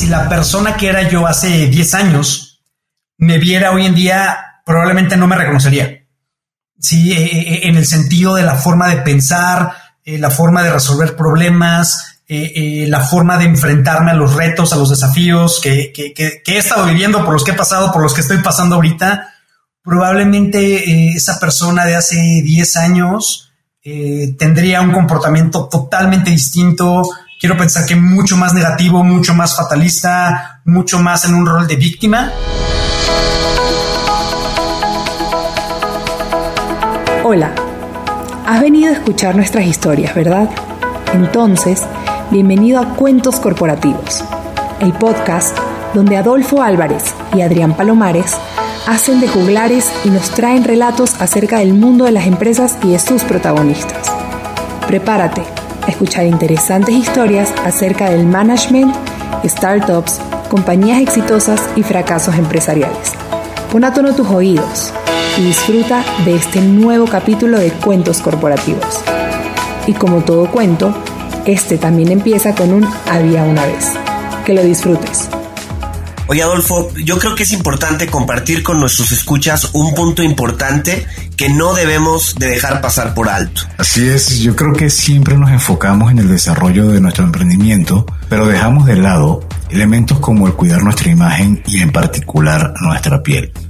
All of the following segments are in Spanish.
si la persona que era yo hace 10 años me viera hoy en día, probablemente no me reconocería. Sí, eh, eh, en el sentido de la forma de pensar, eh, la forma de resolver problemas, la forma de enfrentarme a los retos, a los desafíos que, he estado viviendo, por los que he pasado, por los que estoy pasando ahorita. Probablemente esa persona de hace 10 años tendría un comportamiento totalmente distinto, quiero pensar que mucho más negativo, mucho más fatalista, mucho más en un rol de víctima. Hola, has venido a escuchar nuestras historias, ¿verdad? Entonces, bienvenido a Cuentos Corporativos, el podcast donde Adolfo Álvarez y Adrián Palomares hacen de juglares y nos traen relatos acerca del mundo de las empresas y de sus protagonistas. Prepárate escuchar interesantes historias acerca del management, startups, compañías exitosas y fracasos empresariales. Pon a tono tus oídos y disfruta de este nuevo capítulo de Cuentos Corporativos. Y como todo cuento, este también empieza con un había una vez. Que lo disfrutes. Oye Adolfo, yo creo que es importante compartir con nuestros escuchas un punto importante que no debemos de dejar pasar por alto. Así es, yo creo que siempre nos enfocamos en el desarrollo de nuestro emprendimiento, pero dejamos de lado elementos como el cuidar nuestra imagen y en particular nuestra piel.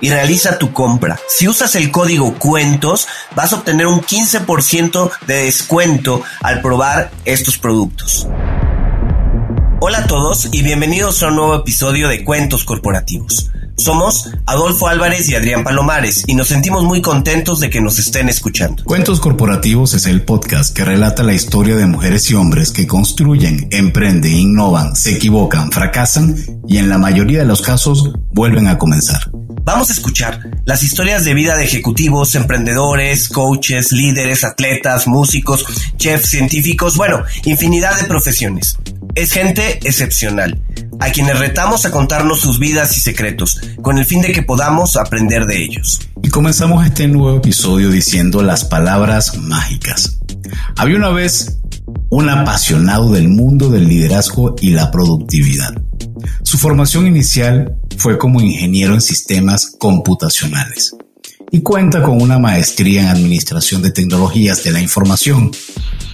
y realiza tu compra. Si usas el código cuentos, vas a obtener un 15% de descuento al probar estos productos. Hola a todos y bienvenidos a un nuevo episodio de Cuentos Corporativos. Somos Adolfo Álvarez y Adrián Palomares y nos sentimos muy contentos de que nos estén escuchando. Cuentos Corporativos es el podcast que relata la historia de mujeres y hombres que construyen, emprenden, innovan, se equivocan, fracasan y en la mayoría de los casos vuelven a comenzar. Vamos a escuchar las historias de vida de ejecutivos, emprendedores, coaches, líderes, atletas, músicos, chefs, científicos, bueno, infinidad de profesiones. Es gente excepcional, a quienes retamos a contarnos sus vidas y secretos, con el fin de que podamos aprender de ellos. Y comenzamos este nuevo episodio diciendo las palabras mágicas. Había una vez un apasionado del mundo del liderazgo y la productividad. Su formación inicial fue como ingeniero en sistemas computacionales y cuenta con una maestría en Administración de Tecnologías de la Información,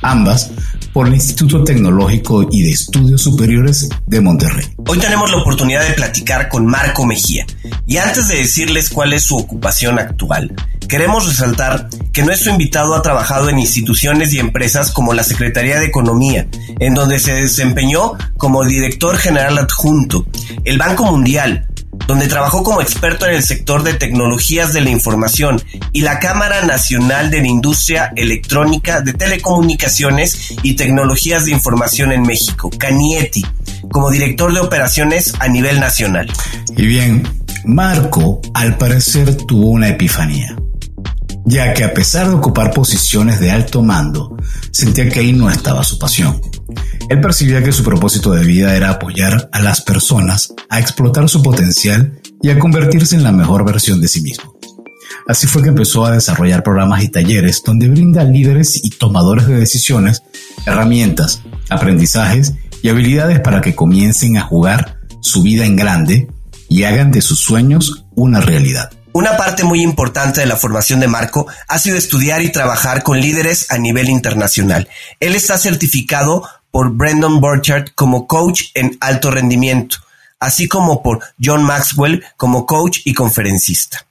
ambas por el Instituto Tecnológico y de Estudios Superiores de Monterrey. Hoy tenemos la oportunidad de platicar con Marco Mejía y antes de decirles cuál es su ocupación actual, queremos resaltar que nuestro invitado ha trabajado en instituciones y empresas como la Secretaría de Economía, en donde se desempeñó como director general adjunto, el Banco Mundial, donde trabajó como experto en el sector de tecnologías de la información y la Cámara Nacional de la Industria Electrónica de Telecomunicaciones y Tecnologías de Información en México, CANIETI, como director de operaciones a nivel nacional. Y bien, Marco al parecer tuvo una epifanía, ya que a pesar de ocupar posiciones de alto mando, sentía que ahí no estaba su pasión. Él percibía que su propósito de vida era apoyar a las personas a explotar su potencial y a convertirse en la mejor versión de sí mismo. Así fue que empezó a desarrollar programas y talleres donde brinda a líderes y tomadores de decisiones herramientas, aprendizajes y habilidades para que comiencen a jugar su vida en grande y hagan de sus sueños una realidad. Una parte muy importante de la formación de Marco ha sido estudiar y trabajar con líderes a nivel internacional. Él está certificado por Brendan Burchard como coach en alto rendimiento, así como por John Maxwell como coach y conferencista.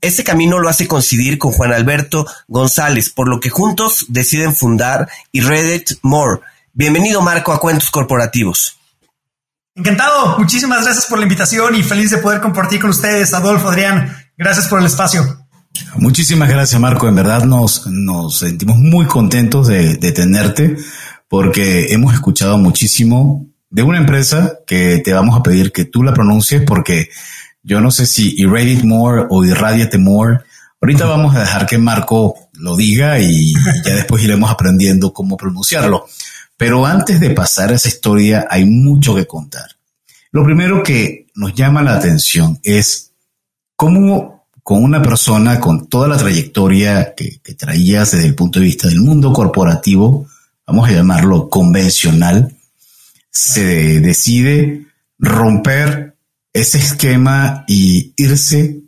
Este camino lo hace coincidir con Juan Alberto González, por lo que juntos deciden fundar y Reddit More. Bienvenido Marco a Cuentos Corporativos. Encantado, muchísimas gracias por la invitación y feliz de poder compartir con ustedes, Adolfo, Adrián, gracias por el espacio. Muchísimas gracias Marco, en verdad nos, nos sentimos muy contentos de, de tenerte porque hemos escuchado muchísimo de una empresa que te vamos a pedir que tú la pronuncies porque yo no sé si Irradiate More o Irradiate More. Ahorita vamos a dejar que Marco lo diga y ya después iremos aprendiendo cómo pronunciarlo. Pero antes de pasar a esa historia hay mucho que contar. Lo primero que nos llama la atención es cómo con una persona con toda la trayectoria que, que traías desde el punto de vista del mundo corporativo, vamos a llamarlo convencional, se decide romper ese esquema y irse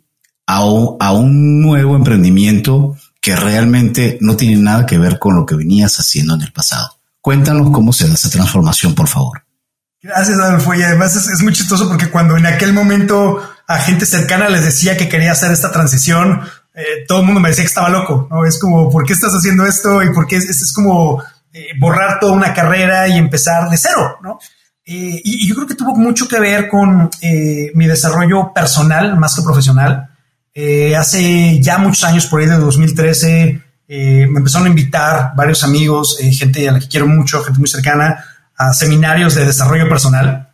a un, nuevo emprendimiento que realmente no tiene nada que ver con lo que venías haciendo en el pasado. Cuéntanos cómo se da esa transformación, por favor. Gracias, Adolfo. Y además es, muy chistoso porque cuando en aquel momento a gente cercana les decía que quería hacer esta transición, eh, todo el mundo me decía que estaba loco, ¿no? Es como, ¿por qué estás haciendo esto? Y por qué es, es como eh, borrar toda una carrera y empezar de cero, ¿no? Eh, y, yo creo que tuvo mucho que ver con eh, mi desarrollo personal más que profesional. Hace ya muchos años, por ahí de 2013, me empezaron a invitar varios amigos, gente a la que quiero mucho, gente muy cercana, a seminarios de desarrollo personal.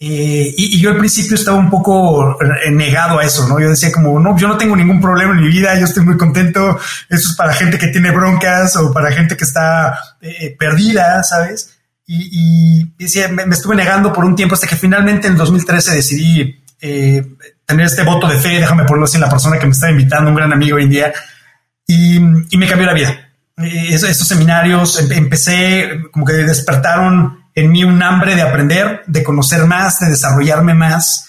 Y, y, yo al principio estaba un poco negado a eso, ¿no? Yo decía como, no, yo no tengo ningún problema en mi vida, yo estoy muy contento, eso es para gente que tiene broncas o para gente que está perdida, ¿sabes? y, me, estuve negando por un tiempo hasta que finalmente en 2013 decidí eh, tener este voto de fe, déjame ponerlo así, la persona que me estaba invitando, un gran amigo hoy en día, y, me cambió la vida. Eh, estos seminarios em, empecé como que despertaron en mí un hambre de aprender, de conocer más, de desarrollarme más.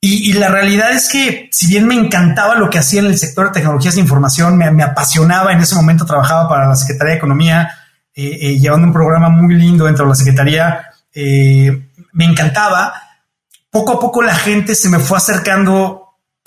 Y, la realidad es que si bien me encantaba lo que hacía en el sector de tecnologías de información, me, me apasionaba en ese momento, trabajaba para la Secretaría de Economía, eh, eh, llevando un programa muy lindo dentro de la Secretaría. Eh, me encantaba. Poco a poco la gente se me fue acercando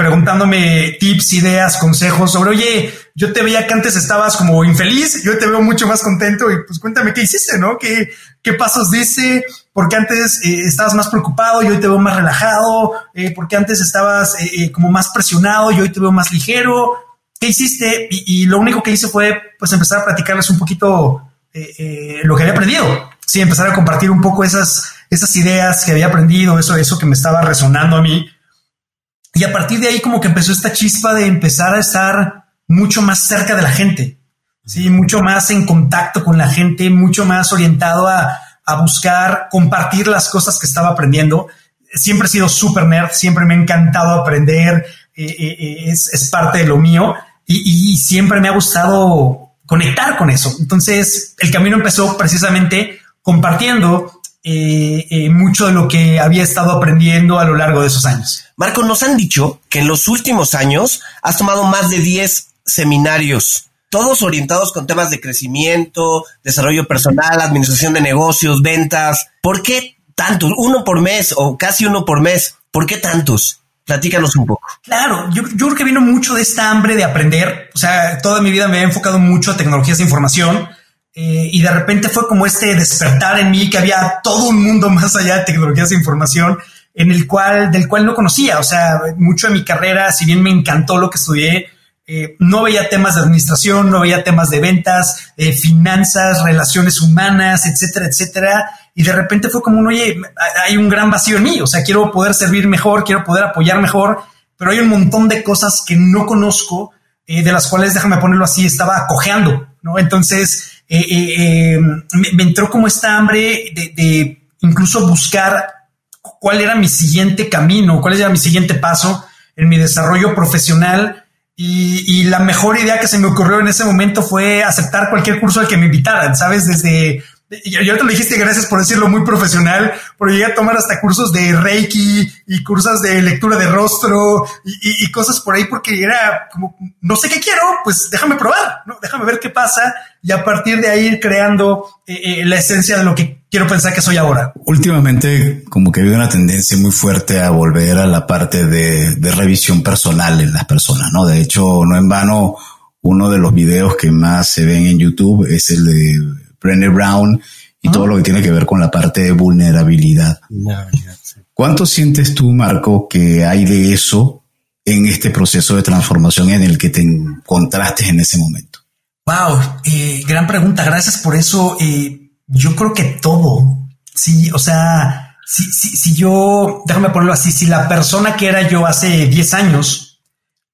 preguntándome tips, ideas, consejos sobre, oye, yo te veía que antes estabas como infeliz, yo te veo mucho más contento y pues cuéntame qué hiciste, ¿no? ¿Qué, qué pasos dice? Porque antes estabas más preocupado y hoy te veo más relajado, porque antes estabas como más presionado y hoy te veo más ligero. ¿Qué hiciste? Y, lo único que hice fue pues empezar a platicarles un poquito eh, eh, lo que había aprendido. Sí, empezar a compartir un poco esas, esas ideas que había aprendido, eso, eso que me estaba resonando a mí. Y a partir de ahí como que empezó esta chispa de empezar a estar mucho más cerca de la gente, sí, mucho más en contacto con la gente, mucho más orientado a, a buscar compartir las cosas que estaba aprendiendo. Siempre he sido súper nerd, siempre me ha encantado aprender, eh, es, es, parte de lo mío y, y siempre me ha gustado conectar con eso. Entonces, el camino empezó precisamente compartiendo eh, eh, mucho de lo que había estado aprendiendo a lo largo de esos años. Marco, nos han dicho que en los últimos años has tomado más de 10 seminarios, todos orientados con temas de crecimiento, desarrollo personal, administración de negocios, ventas. ¿Por qué tantos? Uno por mes o casi uno por mes. ¿Por qué tantos? Platícanos un poco. Claro, yo, creo que vino mucho de esta hambre de aprender. O sea, toda mi vida me he enfocado mucho a tecnologías de información eh, y de repente fue como este despertar en mí que había todo un mundo más allá de tecnologías de información en el cual, del cual no conocía. O sea, mucho de mi carrera, si bien me encantó lo que estudié, eh, no veía temas de administración, no veía temas de ventas, eh, finanzas, relaciones humanas, etcétera, etcétera y de repente fue como un, oye, hay un gran vacío en mí, o sea, quiero poder servir mejor, quiero poder apoyar mejor, pero hay un montón de cosas que no conozco, eh, de las cuales, déjame ponerlo así, estaba cojeando, ¿no? Entonces, eh, eh, me, entró como esta hambre de, incluso buscar cuál era mi siguiente camino, cuál era mi siguiente paso en mi desarrollo profesional. Y, y, la mejor idea que se me ocurrió en ese momento fue aceptar cualquier curso al que me invitaran, ¿sabes? Desde y ahorita lo dijiste, gracias por decirlo muy profesional, porque llegué a tomar hasta cursos de Reiki y cursos de lectura de rostro y, cosas por ahí, porque era como, no sé qué quiero, pues déjame probar, ¿no? Déjame ver qué pasa y a partir de ahí ir creando eh, eh, la esencia de lo que quiero pensar que soy ahora. Últimamente, como que ha habido una tendencia muy fuerte a volver a la parte de revisión personal en las personas, ¿no? De hecho, no en vano, uno de los videos que más se ven en YouTube es el de Brené Brown y todo lo que tiene que ver con la parte de vulnerabilidad. ¿Cuánto sientes tú, Marco, que hay de eso en este proceso de transformación en el que te encontraste en ese momento? Wow, eh, gran pregunta. Gracias por eso. Eh, yo creo que todo. Sí, o sea, si, si, si yo, déjame ponerlo así, si la persona que era yo hace 10 años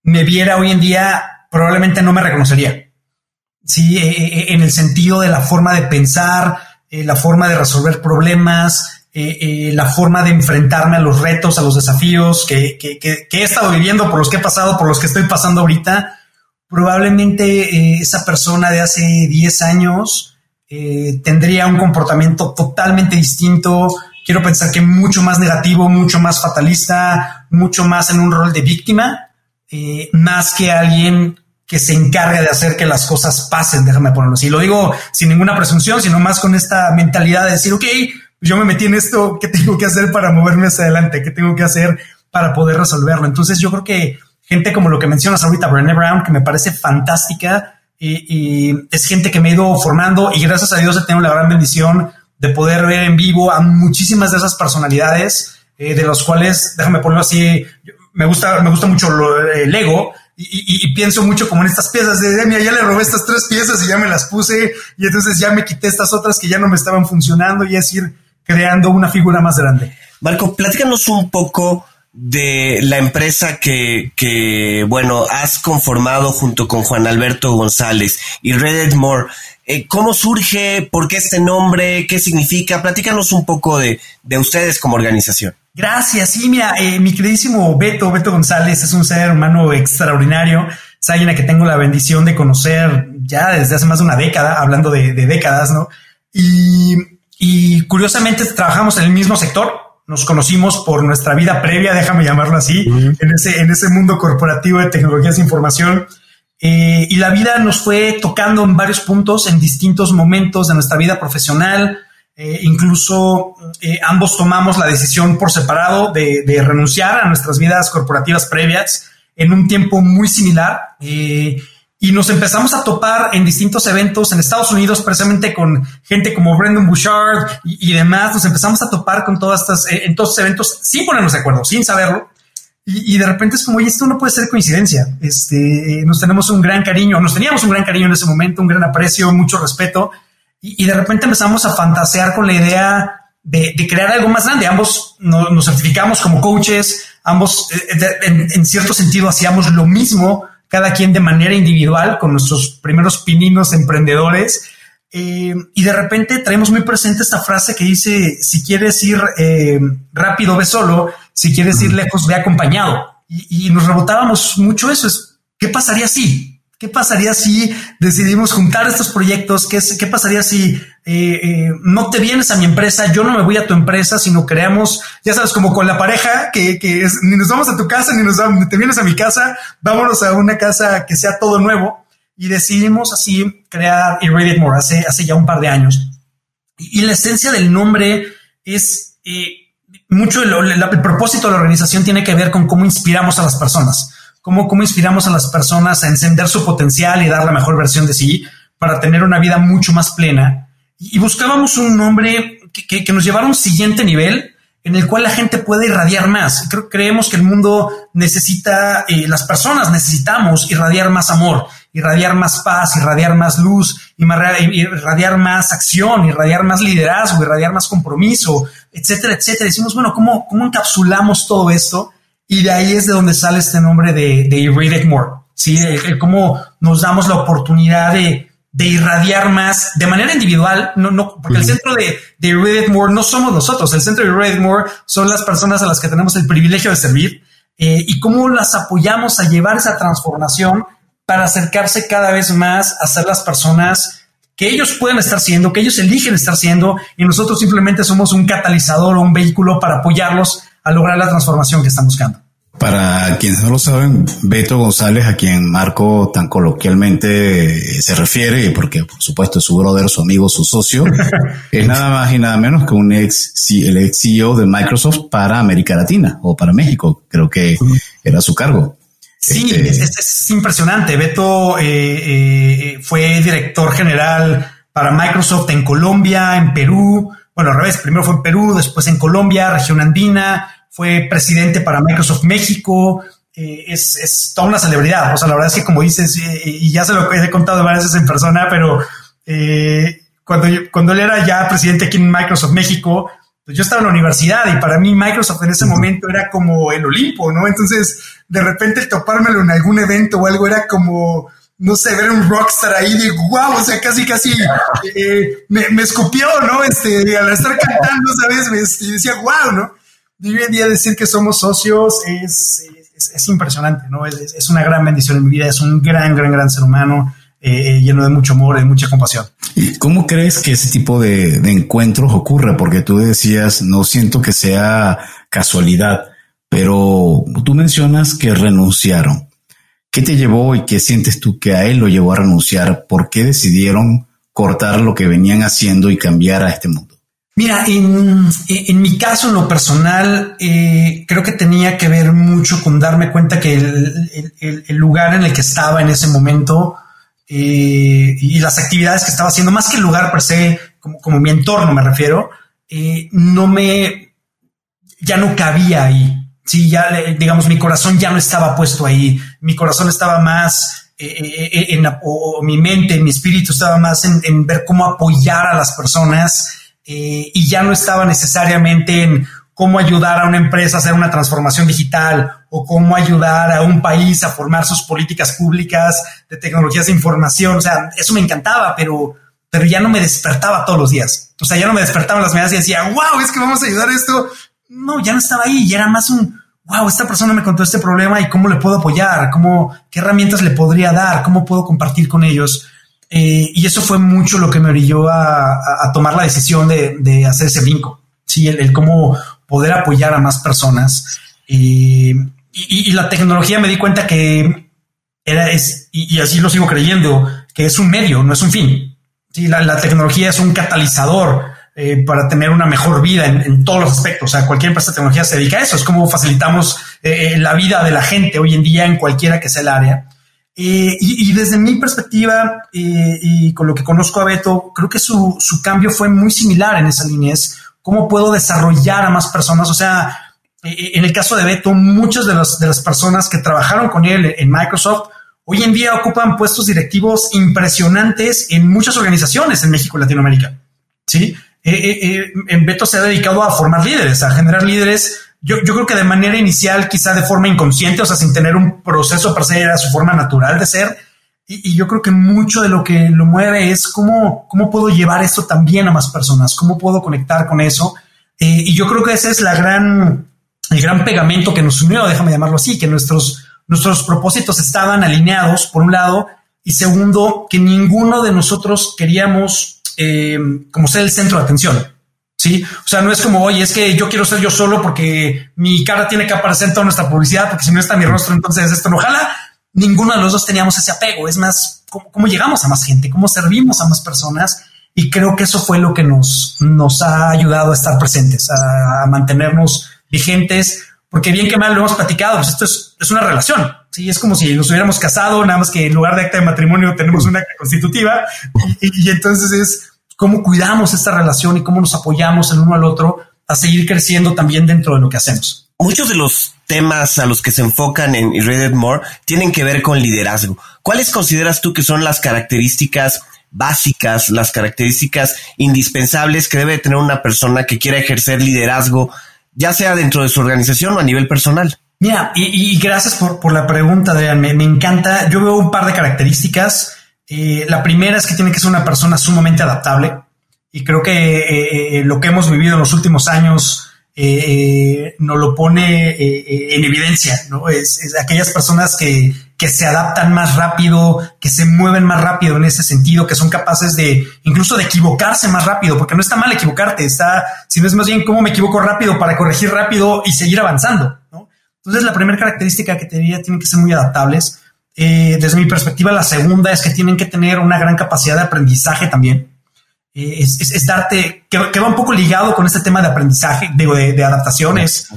me viera hoy en día, probablemente no me reconocería. Sí, eh, eh, en el sentido de la forma de pensar, eh, la forma de resolver problemas, la forma de enfrentarme a los retos, a los desafíos que, he estado viviendo, por los que he pasado, por los que estoy pasando ahorita. Probablemente esa persona de hace 10 años tendría un comportamiento totalmente distinto. Quiero pensar que mucho más negativo, mucho más fatalista, mucho más en un rol de víctima, más que alguien que se encarga de hacer que las cosas pasen, déjame ponerlo así. Lo digo sin ninguna presunción, sino más con esta mentalidad de decir, ok, yo me metí en esto, ¿qué tengo que hacer para moverme hacia adelante? ¿Qué tengo que hacer para poder resolverlo? Entonces yo creo que gente como lo que mencionas ahorita, Brené Brown, que me parece fantástica, y, es gente que me ha ido formando y gracias a Dios he tenido la gran bendición de poder ver en vivo a muchísimas de esas personalidades, eh, de los cuales, déjame ponerlo así, me gusta, me gusta mucho el ego, y, pienso mucho como en estas piezas de, mira, ya le robé estas tres piezas y ya me las puse y entonces ya me quité estas otras que ya no me estaban funcionando y es ir creando una figura más grande. Marco, platícanos un poco de la empresa que, que, bueno, has conformado junto con Juan Alberto González y Reddit More. Eh, ¿Cómo surge? ¿Por qué este nombre? ¿Qué significa? Platícanos un poco de, de ustedes como organización. Gracias. Sí, mira, eh, mi queridísimo Beto, Beto González es un ser humano extraordinario. Es alguien a que tengo la bendición de conocer ya desde hace más de una década, hablando de, décadas, ¿no? Y, curiosamente trabajamos en el mismo sector. Nos conocimos por nuestra vida previa, déjame llamarlo así, en, ese, en ese mundo corporativo de tecnologías de información. Eh, y la vida nos fue tocando en varios puntos, en distintos momentos de nuestra vida profesional, eh, incluso eh, ambos tomamos la decisión por separado de, renunciar a nuestras vidas corporativas previas en un tiempo muy similar. Eh, y nos empezamos a topar en distintos eventos en Estados Unidos, precisamente con gente como Brendan Bouchard y, demás. Nos empezamos a topar con todas estas, en todos estos eventos sin ponernos de acuerdo, sin saberlo. Y, de repente es como, oye, esto no puede ser coincidencia. Este, nos tenemos un gran cariño, nos teníamos un gran cariño en ese momento, un gran aprecio, mucho respeto y, de repente empezamos a fantasear con la idea de, crear algo más grande. Ambos nos certificamos como coaches, ambos eh, en, cierto sentido hacíamos lo mismo, cada quien de manera individual, con nuestros primeros pininos emprendedores. Eh, y de repente traemos muy presente esta frase que dice, si quieres ir eh, rápido, ve solo, si quieres ir lejos, ve acompañado. Y, y nos rebotábamos mucho eso, es, ¿qué pasaría si? ¿Qué pasaría si decidimos juntar estos proyectos? ¿Qué, pasaría si eh, eh, no te vienes a mi empresa? Yo no me voy a tu empresa, sino creamos, ya sabes, como con la pareja, que, es, ni nos vamos a tu casa, ni nos vamos, ni te vienes a mi casa, vámonos a una casa que sea todo nuevo. Y decidimos así crear Irradiate More hace, hace ya un par de años. Y, la esencia del nombre es eh, mucho, el propósito de la organización tiene que ver con cómo inspiramos a las personas cómo, cómo inspiramos a las personas a encender su potencial y dar la mejor versión de sí para tener una vida mucho más plena. Y buscábamos un nombre que, que, nos llevara a un siguiente nivel en el cual la gente puede irradiar más. Creemos que el mundo necesita, eh, las personas necesitamos irradiar más amor, irradiar más paz, irradiar más luz, irradiar más acción, irradiar más liderazgo, irradiar más compromiso, etcétera, etcétera. Decimos, bueno, ¿cómo, cómo encapsulamos todo esto? Y de ahí es de donde sale este nombre de, de Irradiate More. Sí, el, cómo nos damos la oportunidad de, de, irradiar más de manera individual, no, no, porque el centro de, de Irradiate More no somos nosotros, el centro de Irradiate More son las personas a las que tenemos el privilegio de servir eh, y cómo las apoyamos a llevar esa transformación para acercarse cada vez más a ser las personas que ellos pueden estar siendo, que ellos eligen estar siendo, y nosotros simplemente somos un catalizador o un vehículo para apoyarlos a lograr la transformación que están buscando. Para quienes no lo saben, Beto González, a quien Marco tan coloquialmente se refiere, porque por supuesto es su brother, su amigo, su socio, es nada más y nada menos que un ex, el ex CEO de Microsoft para América Latina o para México, creo que era su cargo. Sí, este, es, impresionante. Beto eh, eh, fue director general para Microsoft en Colombia, en Perú. Bueno, al revés, primero fue en Perú, después en Colombia, región andina, fue presidente para Microsoft México, eh, es, toda una celebridad. O sea, la verdad es que como dices, eh, y ya se lo he contado varias veces en persona, pero eh, cuando, cuando él era ya presidente aquí en Microsoft México, pues yo estaba en la universidad y para mí Microsoft en ese momento era como el Olimpo, ¿no? Entonces, de repente topármelo en algún evento o algo era como, no sé, ver un rockstar ahí de wow, o sea, casi, casi me, escupió, ¿no? Este, al estar cantando, ¿sabes? Me, este, decía wow, ¿no? Hoy en día decir que somos socios es, es, impresionante, ¿no? Es, es, una gran bendición en mi vida, es un gran, gran, gran ser humano. Eh, lleno de mucho amor y de mucha compasión. ¿Y cómo crees que ese tipo de, de encuentros ocurre? Porque tú decías, no siento que sea casualidad, pero tú mencionas que renunciaron. ¿Qué te llevó y qué sientes tú que a él lo llevó a renunciar? ¿Por qué decidieron cortar lo que venían haciendo y cambiar a este mundo? Mira, en, mi caso, en lo personal, eh, creo que tenía que ver mucho con darme cuenta que el, lugar en el que estaba en ese momento eh, y las actividades que estaba haciendo, más que el lugar per se, como, mi entorno me refiero, eh, no me, ya no cabía ahí. Sí, ya, digamos, mi corazón ya no estaba puesto ahí. Mi corazón estaba más en, o, mi mente, mi espíritu estaba más en, en ver cómo apoyar a las personas eh, y ya no estaba necesariamente en cómo ayudar a una empresa a hacer una transformación digital o cómo ayudar a un país a formar sus políticas públicas de tecnologías de información. O sea, eso me encantaba, pero, pero ya no me despertaba todos los días. O sea, ya no me despertaba en las mañanas y decía, wow, es que vamos a ayudar a esto. No, ya no estaba ahí, ya era más un, wow, esta persona me contó este problema y cómo le puedo apoyar, cómo, qué herramientas le podría dar, cómo puedo compartir con ellos. Eh, y eso fue mucho lo que me orilló a, tomar la decisión de, hacer ese brinco. Sí, el, cómo poder apoyar a más personas. Eh, y, la tecnología me di cuenta que era, es, y, así lo sigo creyendo, que es un medio, no es un fin. Sí, la, tecnología es un catalizador eh, para tener una mejor vida en, todos los aspectos. O sea, cualquier empresa de tecnología se dedica a eso. Es como facilitamos la vida de la gente hoy en día en cualquiera que sea el área. Eh, y, desde mi perspectiva eh, y con lo que conozco a Beto, creo que su, cambio fue muy similar en esa línea. Es cómo puedo desarrollar a más personas. O sea, eh, en el caso de Beto, muchas de, de las personas que trabajaron con él en Microsoft hoy en día ocupan puestos directivos impresionantes en muchas organizaciones en México y Latinoamérica. Sí, en Beto se ha dedicado a formar líderes, a generar líderes yo, yo, creo que de manera inicial, quizá de forma inconsciente, o sea, sin tener un proceso para ser a su forma natural de ser. Y, yo creo que mucho de lo que lo mueve es cómo, cómo puedo llevar esto también a más personas, cómo puedo conectar con eso. Eh, y yo creo que ese es la gran, el gran pegamento que nos unió, déjame llamarlo así, que nuestros, nuestros propósitos estaban alineados, por un lado, y segundo, que ninguno de nosotros queríamos eh, como ser el centro de atención. Sí, o sea, no es como, oye, es que yo quiero ser yo solo porque mi cara tiene que aparecer en toda nuestra publicidad, porque si no está mi rostro, entonces esto no ojalá ninguno de los dos teníamos ese apego. Es más, cómo, llegamos a más gente, cómo servimos a más personas. Y creo que eso fue lo que nos, nos ha ayudado a estar presentes, a, mantenernos vigentes, porque bien que mal lo hemos platicado, pues esto es, es, una relación. Sí, es como si nos hubiéramos casado, nada más que en lugar de acta de matrimonio tenemos una constitutiva. y entonces es cómo cuidamos esta relación y cómo nos apoyamos el uno al otro a seguir creciendo también dentro de lo que hacemos. Muchos de los temas a los que se enfocan en Reddit More tienen que ver con liderazgo. ¿Cuáles consideras tú que son las características básicas, las características indispensables que debe tener una persona que quiera ejercer liderazgo, ya sea dentro de su organización o a nivel personal? Mira, y, gracias por, la pregunta, Adrián. me encanta. Yo veo un par de características eh, la primera es que tiene que ser una persona sumamente adaptable y creo que eh, eh, lo que hemos vivido en los últimos años nos lo pone en evidencia, ¿no? Es, aquellas personas que, que se adaptan más rápido, que se mueven más rápido en ese sentido, que son capaces de incluso de equivocarse más rápido, porque no está mal equivocarte, está, si no es más bien cómo me equivoco rápido para corregir rápido y seguir avanzando. ¿no? Entonces, la primera característica que te diría tienen que ser muy adaptables. Eh, desde mi perspectiva, la segunda es que tienen que tener una gran capacidad de aprendizaje también. Eh, es, darte, que, va un poco ligado con este tema de aprendizaje, de, de adaptaciones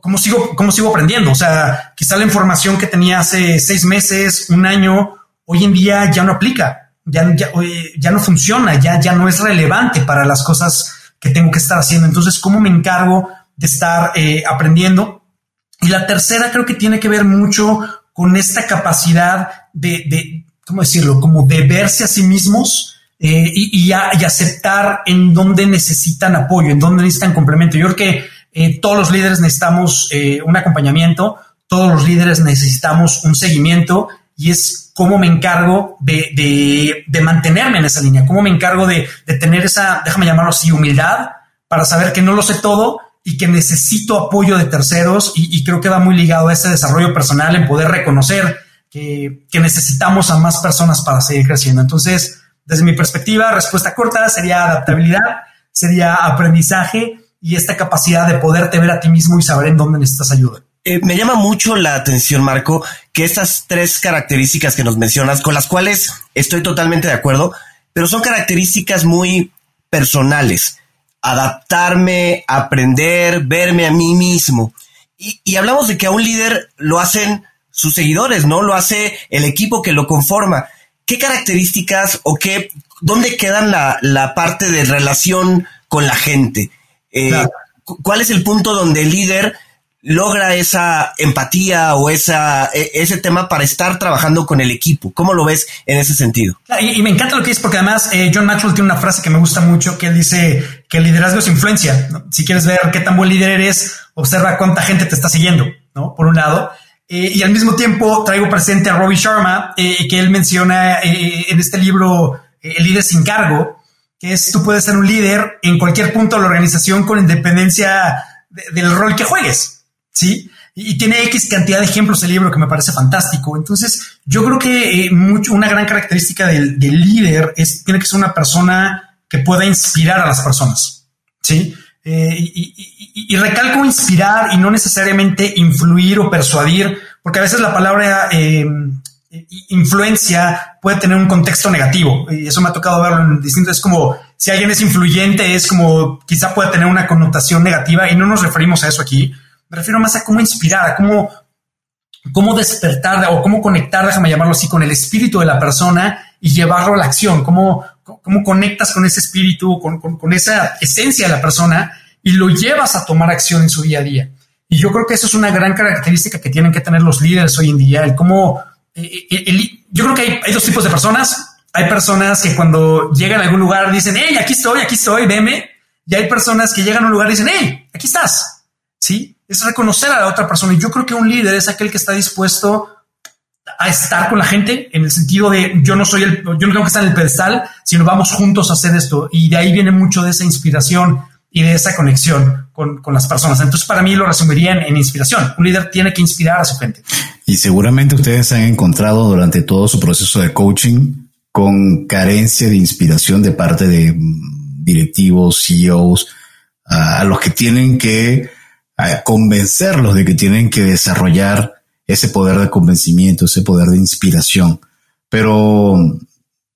¿cómo sigo, cómo sigo aprendiendo? O sea, quizá la información que tenía hace seis meses, un año, hoy en día ya no aplica, ya, ya, no funciona, ya, ya no es relevante para las cosas que tengo que estar haciendo. Entonces, ¿cómo me encargo de estar eh, aprendiendo? Y la tercera creo que tiene que ver mucho con esta capacidad de, de ¿cómo decirlo? Como de verse a sí mismos eh, y, y, aceptar en dónde necesitan apoyo, en dónde necesitan complemento. Yo creo que eh, todos los líderes necesitamos eh, un acompañamiento, todos los líderes necesitamos un seguimiento y es cómo me encargo de, mantenerme en esa línea, cómo me encargo de, tener esa, déjame llamarlo así, humildad para saber que no lo sé todo y que necesito apoyo de terceros y, creo que va muy ligado a ese desarrollo personal en poder reconocer que, que necesitamos a más personas para seguir creciendo. Entonces, desde mi perspectiva, respuesta corta sería adaptabilidad, sería aprendizaje y esta capacidad de poderte ver a ti mismo y saber en dónde necesitas ayuda. Eh, me llama mucho la atención, Marco, que estas tres características que nos mencionas, con las cuales estoy totalmente de acuerdo, pero son características muy personales. Adaptarme, aprender, verme a mí mismo. Y, y hablamos de que a un líder lo hacen sus seguidores, ¿no? Lo hace el equipo que lo conforma. ¿Qué características o qué, dónde quedan la, la parte de relación con la gente? Eh, ¿Cuál es el punto donde el líder logra esa empatía o esa, e, ese tema para estar trabajando con el equipo? ¿Cómo lo ves en ese sentido? Y, me encanta lo que dices porque además eh, John Maxwell tiene una frase que me gusta mucho que él dice que el liderazgo es influencia. Si quieres ver qué tan buen líder eres, observa cuánta gente te está siguiendo, ¿no? Por un lado. Eh, y al mismo tiempo traigo presente a Robbie Sharma, que él menciona en este libro El líder sin cargo, que es tú puedes ser un líder en cualquier punto de la organización con independencia del rol que juegues, ¿sí? Y, tiene X cantidad de ejemplos el libro que me parece fantástico. Entonces, yo creo que eh, mucho, una gran característica del, líder es, tiene que ser una persona que pueda inspirar a las personas, ¿sí? Eh, y, recalco inspirar y no necesariamente influir o persuadir, porque a veces la palabra eh, influencia puede tener un contexto negativo. Y eso me ha tocado verlo en distintos. Es como si alguien es influyente, es como quizá puede tener una connotación negativa y no nos referimos a eso aquí. Me refiero más a cómo inspirar, cómo, cómo despertar o cómo conectar, déjame llamarlo así, con el espíritu de la persona y llevarlo a la acción. Cómo, cómo conectas con ese espíritu, con, con esa esencia de la persona y lo llevas a tomar acción en su día a día. Y yo creo que eso es una gran característica que tienen que tener los líderes hoy en día, el cómo eh, eh, yo creo que hay, dos tipos de personas. Hay personas que cuando llegan a algún lugar dicen, hey, aquí estoy, aquí estoy, veme. Y hay personas que llegan a un lugar y dicen, hey, aquí estás. Sí, es reconocer a la otra persona. Y yo creo que un líder es aquel que está dispuesto a estar con la gente en el sentido de yo no soy el, yo no tengo que estar en el pedestal, sino vamos juntos a hacer esto. Y de ahí viene mucho de esa inspiración y de esa conexión con, las personas. Entonces, para mí lo resumiría en, inspiración. Un líder tiene que inspirar a su gente. Y seguramente ustedes han encontrado durante todo su proceso de coaching con carencia de inspiración de parte de directivos, CEOs, a los que tienen que convencerlos de que tienen que desarrollar ese poder de convencimiento, ese poder de inspiración. Pero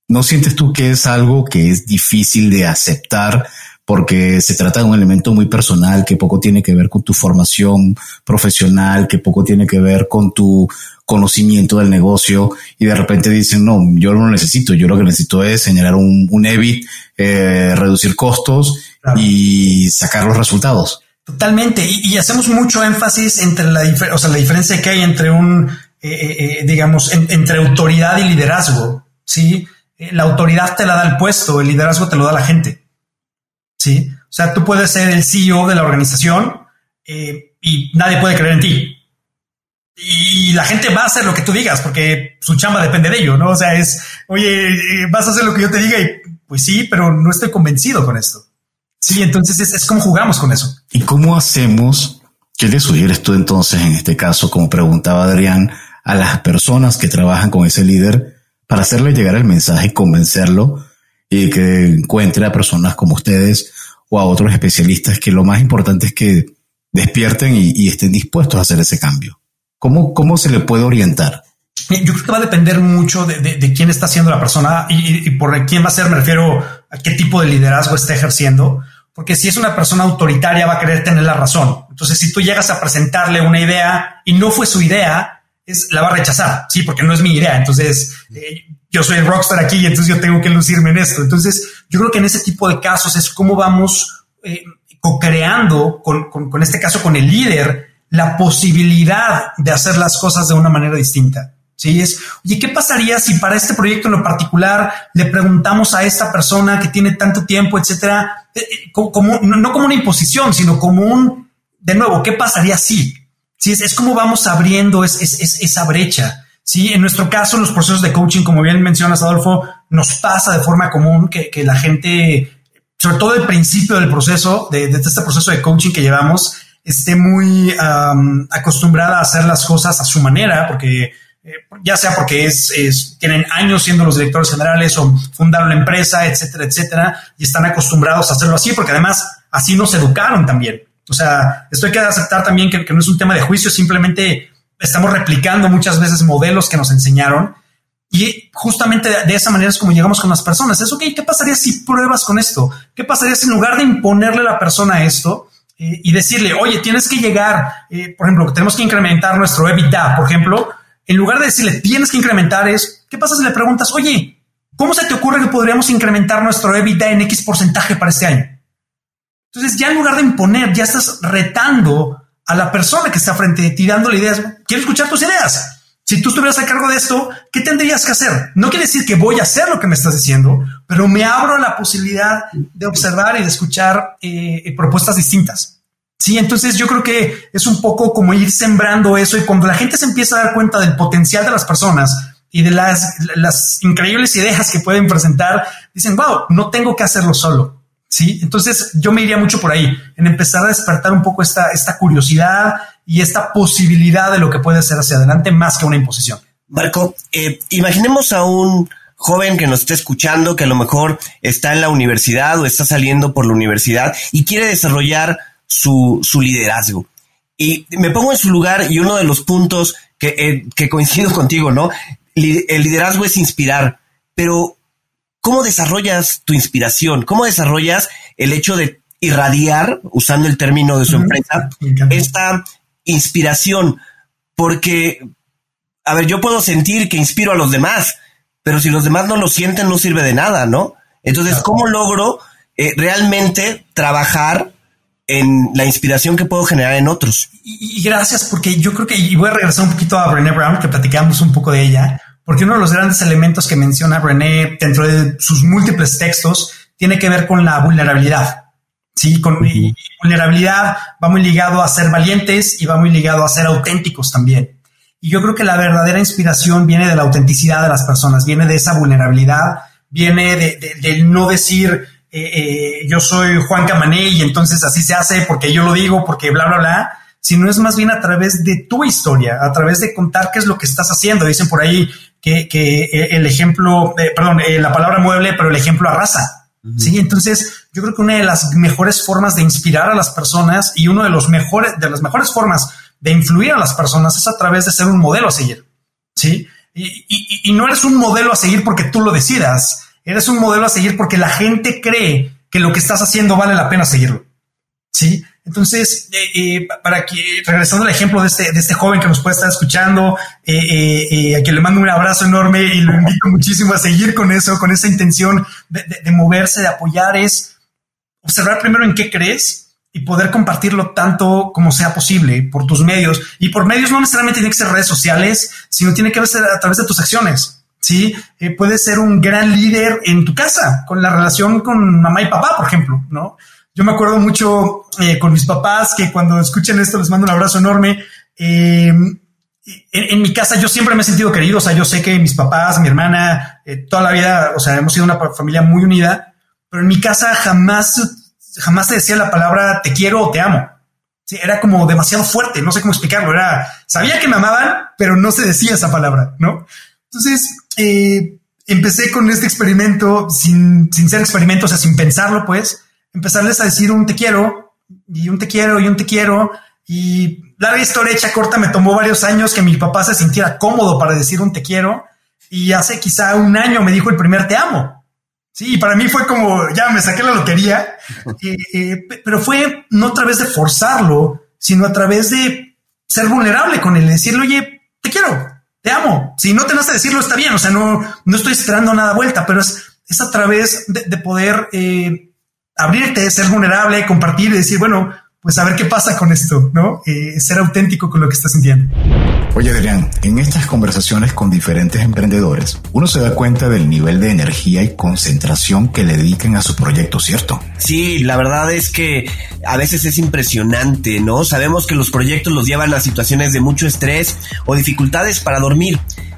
¿no sientes tú que es algo que es difícil de aceptar porque se trata de un elemento muy personal que poco tiene que ver con tu formación profesional, que poco tiene que ver con tu conocimiento del negocio y de repente dicen, no, yo no lo necesito, yo lo que necesito es generar un, un EBIT, eh, reducir costos y sacar los resultados. Totalmente. Y, hacemos mucho énfasis entre la, o sea, la diferencia que hay entre un, eh, eh, eh digamos, entre autoridad y liderazgo. Sí, la autoridad te la da el puesto, el liderazgo te lo da la gente. ¿sí? O sea, tú puedes ser el CEO de la organización y nadie puede creer en ti. Y la gente va a hacer lo que tú digas porque su chamba depende de ello, ¿no? O sea, es, oye, vas a hacer lo que yo te diga y pues sí, pero no estoy convencido con esto. Sí, entonces es, como jugamos con eso. ¿Y cómo hacemos? ¿Qué le sugieres tú entonces en este caso, como preguntaba Adrián, a las personas que trabajan con ese líder para hacerle llegar el mensaje y convencerlo y que encuentre a personas como ustedes o a otros especialistas que lo más importante es que despierten y, estén dispuestos a hacer ese cambio? ¿Cómo, cómo se le puede orientar? Yo creo que va a depender mucho de, quién está siendo la persona y, por quién va a ser, me refiero a qué tipo de liderazgo está ejerciendo. Porque si es una persona autoritaria va a querer tener la razón. Entonces, si tú llegas a presentarle una idea y no fue su idea, es, la va a rechazar. Sí, porque no es mi idea. Entonces, eh, yo soy el rockstar aquí y entonces yo tengo que lucirme en esto. Entonces, yo creo que en ese tipo de casos es cómo vamos eh, co-creando con, con este caso con el líder la posibilidad de hacer las cosas de una manera distinta. Sí, es, oye, ¿qué pasaría si para este proyecto en lo particular le preguntamos a esta persona que tiene tanto tiempo, etcétera, eh, eh, como, no como una imposición, sino como un, de nuevo, ¿qué pasaría si? Sí, es, es como vamos abriendo es, esa brecha. Sí, en nuestro caso, los procesos de coaching, como bien mencionas, Adolfo, nos pasa de forma común que, la gente, sobre todo el principio del proceso, de, este proceso de coaching que llevamos, esté muy acostumbrada a hacer las cosas a su manera, porque ya sea porque tienen años siendo los directores generales o fundaron la empresa, etcétera, etcétera, y están acostumbrados a hacerlo así, porque además así nos educaron también. O sea, esto hay que aceptar también que, no es un tema de juicio, simplemente estamos replicando muchas veces modelos que nos enseñaron y justamente de, esa manera es como llegamos con las personas. Es ok, ¿qué pasaría si pruebas con esto? ¿Qué pasaría si en lugar de imponerle a la persona esto eh, y decirle, oye, tienes que llegar, eh, por ejemplo, tenemos que incrementar nuestro EBITDA, por ejemplo, en lugar de decirle tienes que incrementar es, ¿qué pasa si le preguntas, oye, ¿cómo se te ocurre que podríamos incrementar nuestro EBITDA en X porcentaje para este año? Entonces ya en lugar de imponer, ya estás retando a la persona que está frente a ti dándole ideas. Quiero escuchar tus ideas. Si tú estuvieras a cargo de esto, ¿qué tendrías que hacer? No quiere decir que voy a hacer lo que me estás diciendo, pero me abro a la posibilidad de observar y de escuchar eh, propuestas distintas. Sí, entonces yo creo que es un poco como ir sembrando eso y cuando la gente se empieza a dar cuenta del potencial de las personas y de las, increíbles ideas que pueden presentar, dicen, wow, no tengo que hacerlo solo. Sí, entonces yo me iría mucho por ahí, en empezar a despertar un poco esta, esta curiosidad y esta posibilidad de lo que puede ser hacia adelante más que una imposición. Marco, eh, imaginemos a un joven que nos esté escuchando, que a lo mejor está en la universidad o está saliendo por la universidad y quiere desarrollar su, su liderazgo. Y me pongo en su lugar y uno de los puntos que, eh, que coincido contigo, ¿no? El liderazgo es inspirar, pero ¿cómo desarrollas tu inspiración? ¿Cómo desarrollas el hecho de irradiar, usando el término de su empresa, esta inspiración? Porque, a ver, yo puedo sentir que inspiro a los demás, pero si los demás no lo sienten, no sirve de nada, ¿no? Entonces, ¿cómo logro eh, realmente trabajar en la inspiración que puedo generar en otros. Y, gracias, porque yo creo que, y voy a regresar un poquito a Brené Brown, que platicamos un poco de ella, porque uno de los grandes elementos que menciona Brené dentro de sus múltiples textos tiene que ver con la vulnerabilidad. Sí, con vulnerabilidad va muy ligado a ser valientes y va muy ligado a ser auténticos también. Y yo creo que la verdadera inspiración viene de la autenticidad de las personas, viene de esa vulnerabilidad, viene de, de no decir, eh, eh, yo soy Juan Camané y entonces así se hace porque yo lo digo, porque bla, bla, bla, sino es más bien a través de tu historia, a través de contar qué es lo que estás haciendo. Dicen por ahí que, que eh, el ejemplo, perdón, la palabra mueble, pero el ejemplo arrasa. Sí, entonces yo creo que una de las mejores formas de inspirar a las personas y uno de los mejores, de las mejores formas de influir a las personas es a través de ser un modelo a seguir. Sí, y, y, y no eres un modelo a seguir porque tú lo decidas, Eres un modelo a seguir porque la gente cree que lo que estás haciendo vale la pena seguirlo. Sí. Entonces, eh, eh, para que, regresando al ejemplo de este, de este joven que nos puede estar escuchando, eh, a quien le mando un abrazo enorme y lo invito muchísimo a seguir con eso, con esa intención de, de, moverse, de apoyar, es observar primero en qué crees y poder compartirlo tanto como sea posible por tus medios. Y por medios no necesariamente tiene que ser redes sociales, sino tiene que ser a través de tus acciones. ¿Sí? Eh, puedes ser un gran líder en tu casa, con la relación con mamá y papá, por ejemplo, ¿no? Yo me acuerdo mucho eh, con mis papás que cuando escuchen esto les mando un abrazo enorme. Eh, en, mi casa yo siempre me he sentido querido, o sea, yo sé que mis papás, mi hermana, toda la vida, o sea, hemos sido una familia muy unida, pero en mi casa jamás, jamás te decía la palabra te quiero o te amo. Sí, era como demasiado fuerte, no sé cómo explicarlo. Era, sabía que me amaban, pero no se decía esa palabra, ¿no? Entonces, eh, empecé con este experimento sin, sin ser experimento, o sea, sin pensarlo, pues, empezarles a decir un te quiero y un te quiero y un te quiero. Y larga historia hecha corta, me tomó varios años que mi papá se sintiera cómodo para decir un te quiero. Y hace quizá un año me dijo el primer te amo. Sí, para mí fue como, ya me saqué la lotería, eh, eh, pero fue no a través de forzarlo, sino a través de ser vulnerable con él, decirle, oye, te quiero, te amo. Si no te nace decirlo, está bien, o sea, no, no estoy esperando nada vuelta, pero es, es a través de, poder eh, abrirte, ser vulnerable, compartir y decir, bueno, pues a ver qué pasa con esto, ¿no? Eh, ser auténtico con lo que estás sintiendo. Oye, Adrián, en estas conversaciones con diferentes emprendedores, uno se da cuenta del nivel de energía y concentración que le dedican a su proyecto, ¿cierto? Sí, la verdad es que a veces es impresionante, ¿no? Sabemos que los proyectos los llevan a situaciones de mucho estrés o dificultades para dormir.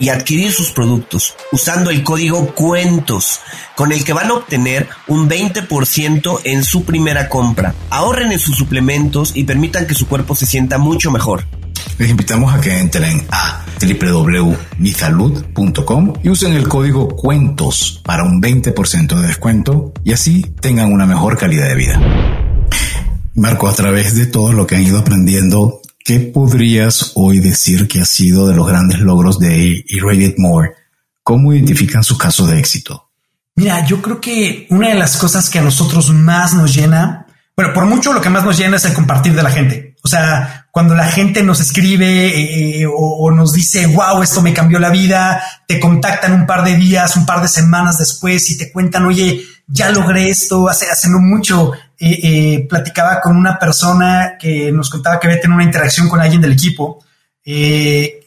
y adquirir sus productos usando el código cuentos con el que van a obtener un 20% en su primera compra. Ahorren en sus suplementos y permitan que su cuerpo se sienta mucho mejor. Les invitamos a que entren a www.misalud.com y usen el código cuentos para un 20% de descuento y así tengan una mejor calidad de vida. Marco, a través de todo lo que han ido aprendiendo ¿Qué podrías hoy decir que ha sido de los grandes logros de Irradiate More? ¿Cómo identifican su caso de éxito? Mira, yo creo que una de las cosas que a nosotros más nos llena, bueno, por mucho lo que más nos llena es el compartir de la gente. O sea, cuando la gente nos escribe eh, eh, o, nos dice, wow, esto me cambió la vida, te contactan un par de días, un par de semanas después y te cuentan, oye, ya logré esto, hace, hace no mucho eh, eh, platicaba con una persona que nos contaba que había tenido una interacción con alguien del equipo. Eh,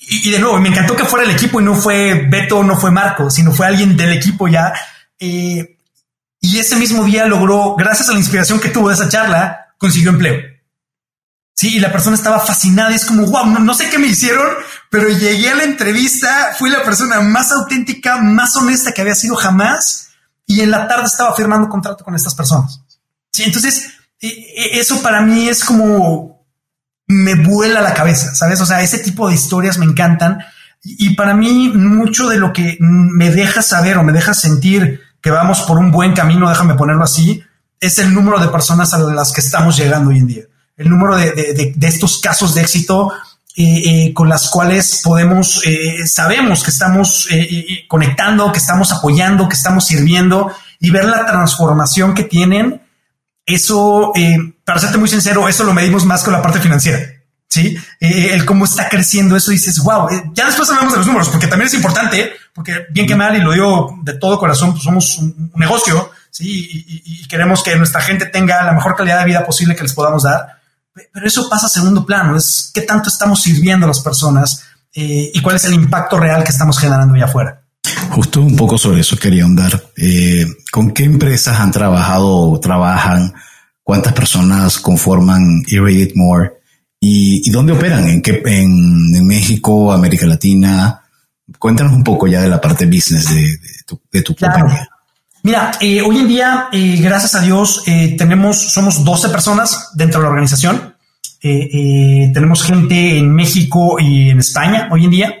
y, de nuevo, me encantó que fuera el equipo y no fue Beto, no fue Marco, sino fue alguien del equipo ya. y ese mismo día logró, gracias a la inspiración que tuvo de esa charla, consiguió empleo. Sí, y la persona estaba fascinada es como, wow, no, no, sé qué me hicieron, pero llegué a la entrevista, fui la persona más auténtica, más honesta que había sido jamás y en la tarde estaba firmando contrato con estas personas. Sí, entonces e, e, eso para mí es como me vuela la cabeza, ¿sabes? O sea, ese tipo de historias me encantan y para mí mucho de lo que me deja saber o me deja sentir que vamos por un buen camino, déjame ponerlo así, es el número de personas a las que estamos llegando hoy en día. El número de, estos casos de éxito eh, eh, con las cuales podemos, eh, sabemos que estamos conectando, que estamos apoyando, que estamos sirviendo y ver la transformación que tienen eso, eh, para serte muy sincero, eso lo medimos más con la parte financiera. Sí, eh, el cómo está creciendo eso, dices, wow, eh, ya después hablamos de los números, porque también es importante, porque bien que mal, y lo digo de todo corazón, pues somos un, negocio, sí, y, queremos que nuestra gente tenga la mejor calidad de vida posible que les podamos dar. Pero eso pasa a segundo plano, es qué tanto estamos sirviendo a las personas y cuál es el impacto real que estamos generando allá afuera. Justo un poco sobre eso quería andar. Eh, ¿Con qué empresas han trabajado o trabajan? ¿Cuántas personas conforman Irradiate More? ¿Y, dónde operan? ¿En, qué, en, México, América Latina? Cuéntanos un poco ya de la parte business de, tu, compañía. Mira, eh, hoy en día, eh, gracias a Dios, tenemos, somos 12 personas dentro de la organización. tenemos gente en México y en España hoy en día.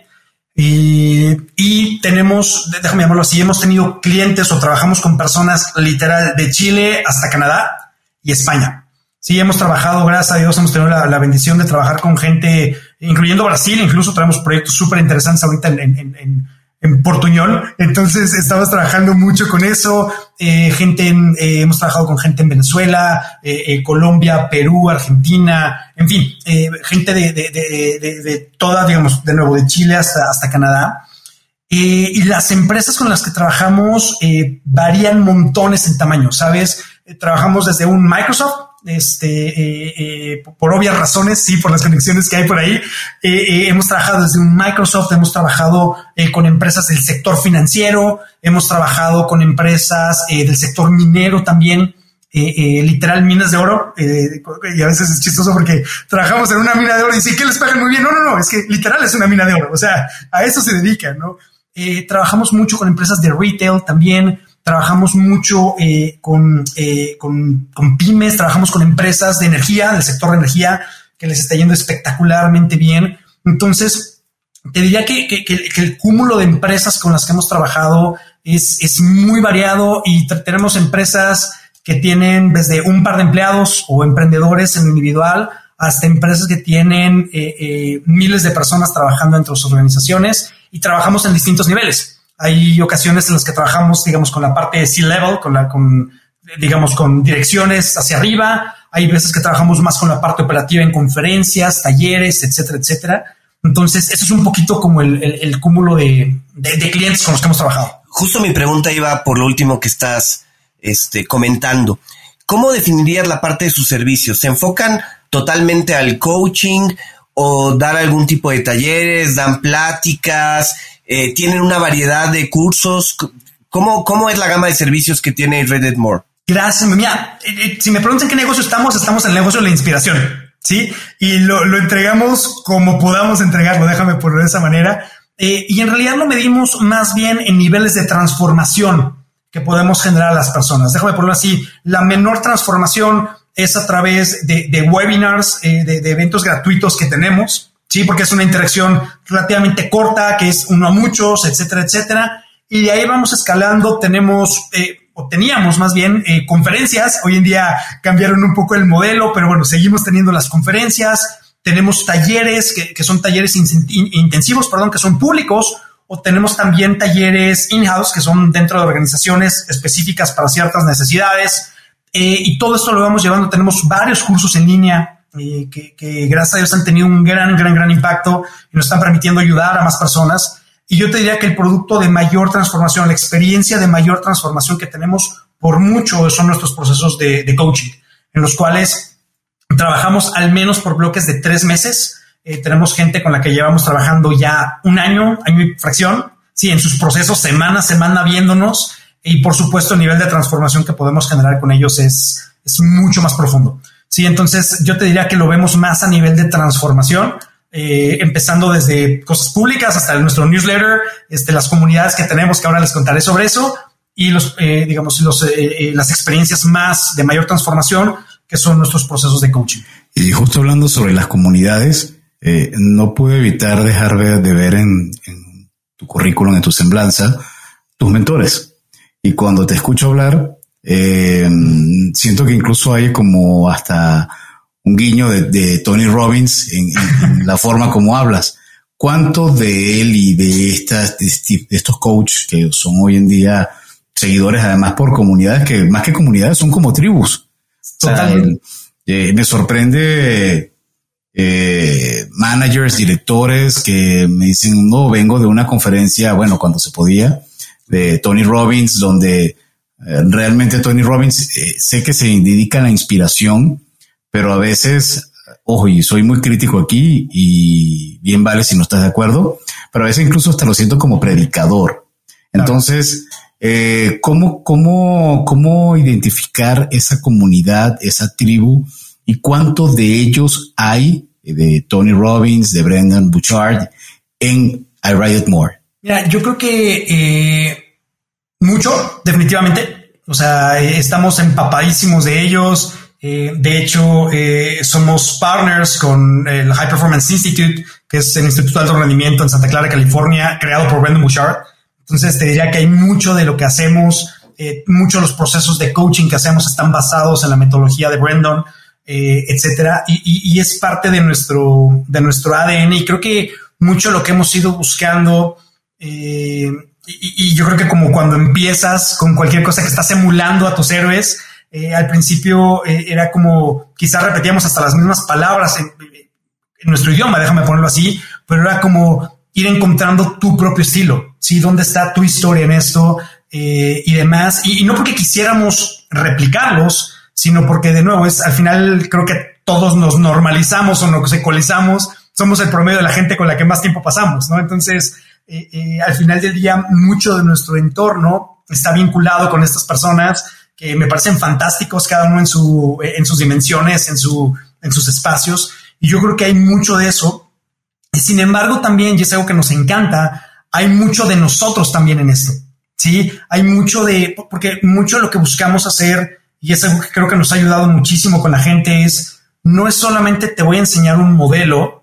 Y, tenemos, déjame llamarlo así, hemos tenido clientes o trabajamos con personas literal de Chile hasta Canadá y España. Sí, hemos trabajado, gracias a Dios, hemos tenido la, bendición de trabajar con gente, incluyendo Brasil, incluso tenemos proyectos súper interesantes ahorita en, en Portuñol. Entonces estamos trabajando mucho con eso. Eh, gente, eh, hemos trabajado con gente en Venezuela, eh, Colombia, Perú, Argentina, en fin, gente de, de, de, de, toda, digamos, de nuevo, de Chile hasta, hasta Canadá. y las empresas con las que trabajamos varían montones en tamaño, ¿sabes? trabajamos desde un Microsoft este, eh, eh, por obvias razones, sí, por las conexiones que hay por ahí. Eh, hemos trabajado desde un Microsoft, hemos trabajado con empresas del sector financiero, hemos trabajado con empresas del sector minero también. literal minas de oro y a veces es chistoso porque trabajamos en una mina de oro y dicen que les pagan muy bien. No, no, no, es que literal es una mina de oro. O sea, a eso se dedican, ¿no? trabajamos mucho con empresas de retail también. Trabajamos mucho eh, eh, con, con, pymes, trabajamos con empresas de energía, del sector de energía, que les está yendo espectacularmente bien. Entonces, te diría que, el cúmulo de empresas con las que hemos trabajado es, es muy variado y tenemos empresas que tienen desde un par de empleados o emprendedores en individual hasta empresas que tienen eh, miles de personas trabajando entre sus organizaciones y trabajamos en distintos niveles. Hay ocasiones en las que trabajamos, digamos, con la parte C-level, con la, con, digamos, con direcciones hacia arriba. Hay veces que trabajamos más con la parte operativa en conferencias, talleres, etcétera, etcétera. Entonces, eso es un poquito como el, el, cúmulo de, de, clientes con los que hemos trabajado. Justo mi pregunta iba por lo último que estás este, comentando. ¿Cómo definirías la parte de sus servicios? ¿Se enfocan totalmente al coaching o dar algún tipo de talleres, dan pláticas? Eh, tienen una variedad de cursos. ¿Cómo, ¿Cómo es la gama de servicios que tiene Reddit More? Gracias. Mira, eh, eh, si me preguntan qué negocio estamos, estamos en el negocio de la inspiración. Sí, y lo, lo entregamos como podamos entregarlo. Déjame ponerlo de esa manera. y en realidad lo medimos más bien en niveles de transformación que podemos generar a las personas. Déjame ponerlo así. La menor transformación es a través de, de webinars, de, de, eventos gratuitos que tenemos. Sí, porque es una interacción relativamente corta, que es uno a muchos, etcétera, etcétera. Y de ahí vamos escalando. Tenemos, eh, o teníamos más bien, eh, conferencias. Hoy en día cambiaron un poco el modelo, pero bueno, seguimos teniendo las conferencias. Tenemos talleres, que, son talleres intensivos, perdón, que son públicos, o tenemos también talleres in-house, que son dentro de organizaciones específicas para ciertas necesidades. Eh, y todo esto lo vamos llevando. Tenemos varios cursos en línea que, gracias a Dios han tenido un gran, gran, gran impacto y nos están permitiendo ayudar a más personas. Y yo te diría que el producto de mayor transformación, la experiencia de mayor transformación que tenemos por mucho son nuestros procesos de, coaching, en los cuales trabajamos al menos por bloques de tres meses. Eh, tenemos gente con la que llevamos trabajando ya un año, año y fracción, sí, en sus procesos semana a semana viéndonos y por supuesto el nivel de transformación que podemos generar con ellos es, es mucho más profundo. Sí, entonces yo te diría que lo vemos más a nivel de transformación, eh, empezando desde cosas públicas hasta nuestro newsletter, este, las comunidades que tenemos, que ahora les contaré sobre eso, y los, eh, digamos, los, eh, las experiencias más de mayor transformación, que son nuestros procesos de coaching. Y justo hablando sobre las comunidades, no pude evitar dejar de ver en, en tu currículum, en tu semblanza, tus mentores. Y cuando te escucho hablar, eh, siento que incluso hay como hasta un guiño de, Tony Robbins en, la forma como hablas. ¿Cuánto de él y de, estas, estos coaches que son hoy en día seguidores, además por comunidades que más que comunidades son como tribus? Eh, me sorprende eh, managers, directores que me dicen, no, vengo de una conferencia, bueno, cuando se podía, de Tony Robbins, donde realmente Tony Robbins, eh, sé que se dedica a la inspiración, pero a veces, ojo, y soy muy crítico aquí y bien vale si no estás de acuerdo, pero a veces incluso hasta lo siento como predicador. Entonces, eh, ¿cómo, cómo, ¿cómo identificar esa comunidad, esa tribu y cuánto de ellos hay de Tony Robbins, de Brendan Bouchard en I Riot More? Mira, yo creo que mucho, definitivamente. O sea, estamos empapadísimos de ellos. Eh, de hecho, eh, somos partners con el High Performance Institute, que es el Instituto de Alto Rendimiento en Santa Clara, California, creado por Brendan Bouchard. Entonces, te diría que hay mucho de lo que hacemos, eh, muchos de los procesos de coaching que hacemos están basados en la metodología de Brendan, etcétera, y, y, es parte de nuestro, de nuestro ADN. Y creo que mucho de lo que hemos ido buscando y, y, yo creo que como cuando empiezas con cualquier cosa que estás emulando a tus héroes, al principio era como quizás repetíamos hasta las mismas palabras en, en nuestro idioma, déjame ponerlo así, pero era como ir encontrando tu propio estilo, ¿sí? ¿Dónde está tu historia en esto eh, y demás? Y, no porque quisiéramos replicarlos, sino porque de nuevo es al final creo que todos nos normalizamos o nos ecualizamos, somos el promedio de la gente con la que más tiempo pasamos, ¿no? Entonces, eh, eh, al final del día, mucho de nuestro entorno está vinculado con estas personas que me parecen fantásticos, cada uno en, su, en sus dimensiones, en, su, en sus espacios. Y yo creo que hay mucho de eso. Y sin embargo, también, y es algo que nos encanta, hay mucho de nosotros también en esto. Sí, hay mucho de, porque mucho de lo que buscamos hacer, y es algo que creo que nos ha ayudado muchísimo con la gente, es no es solamente te voy a enseñar un modelo,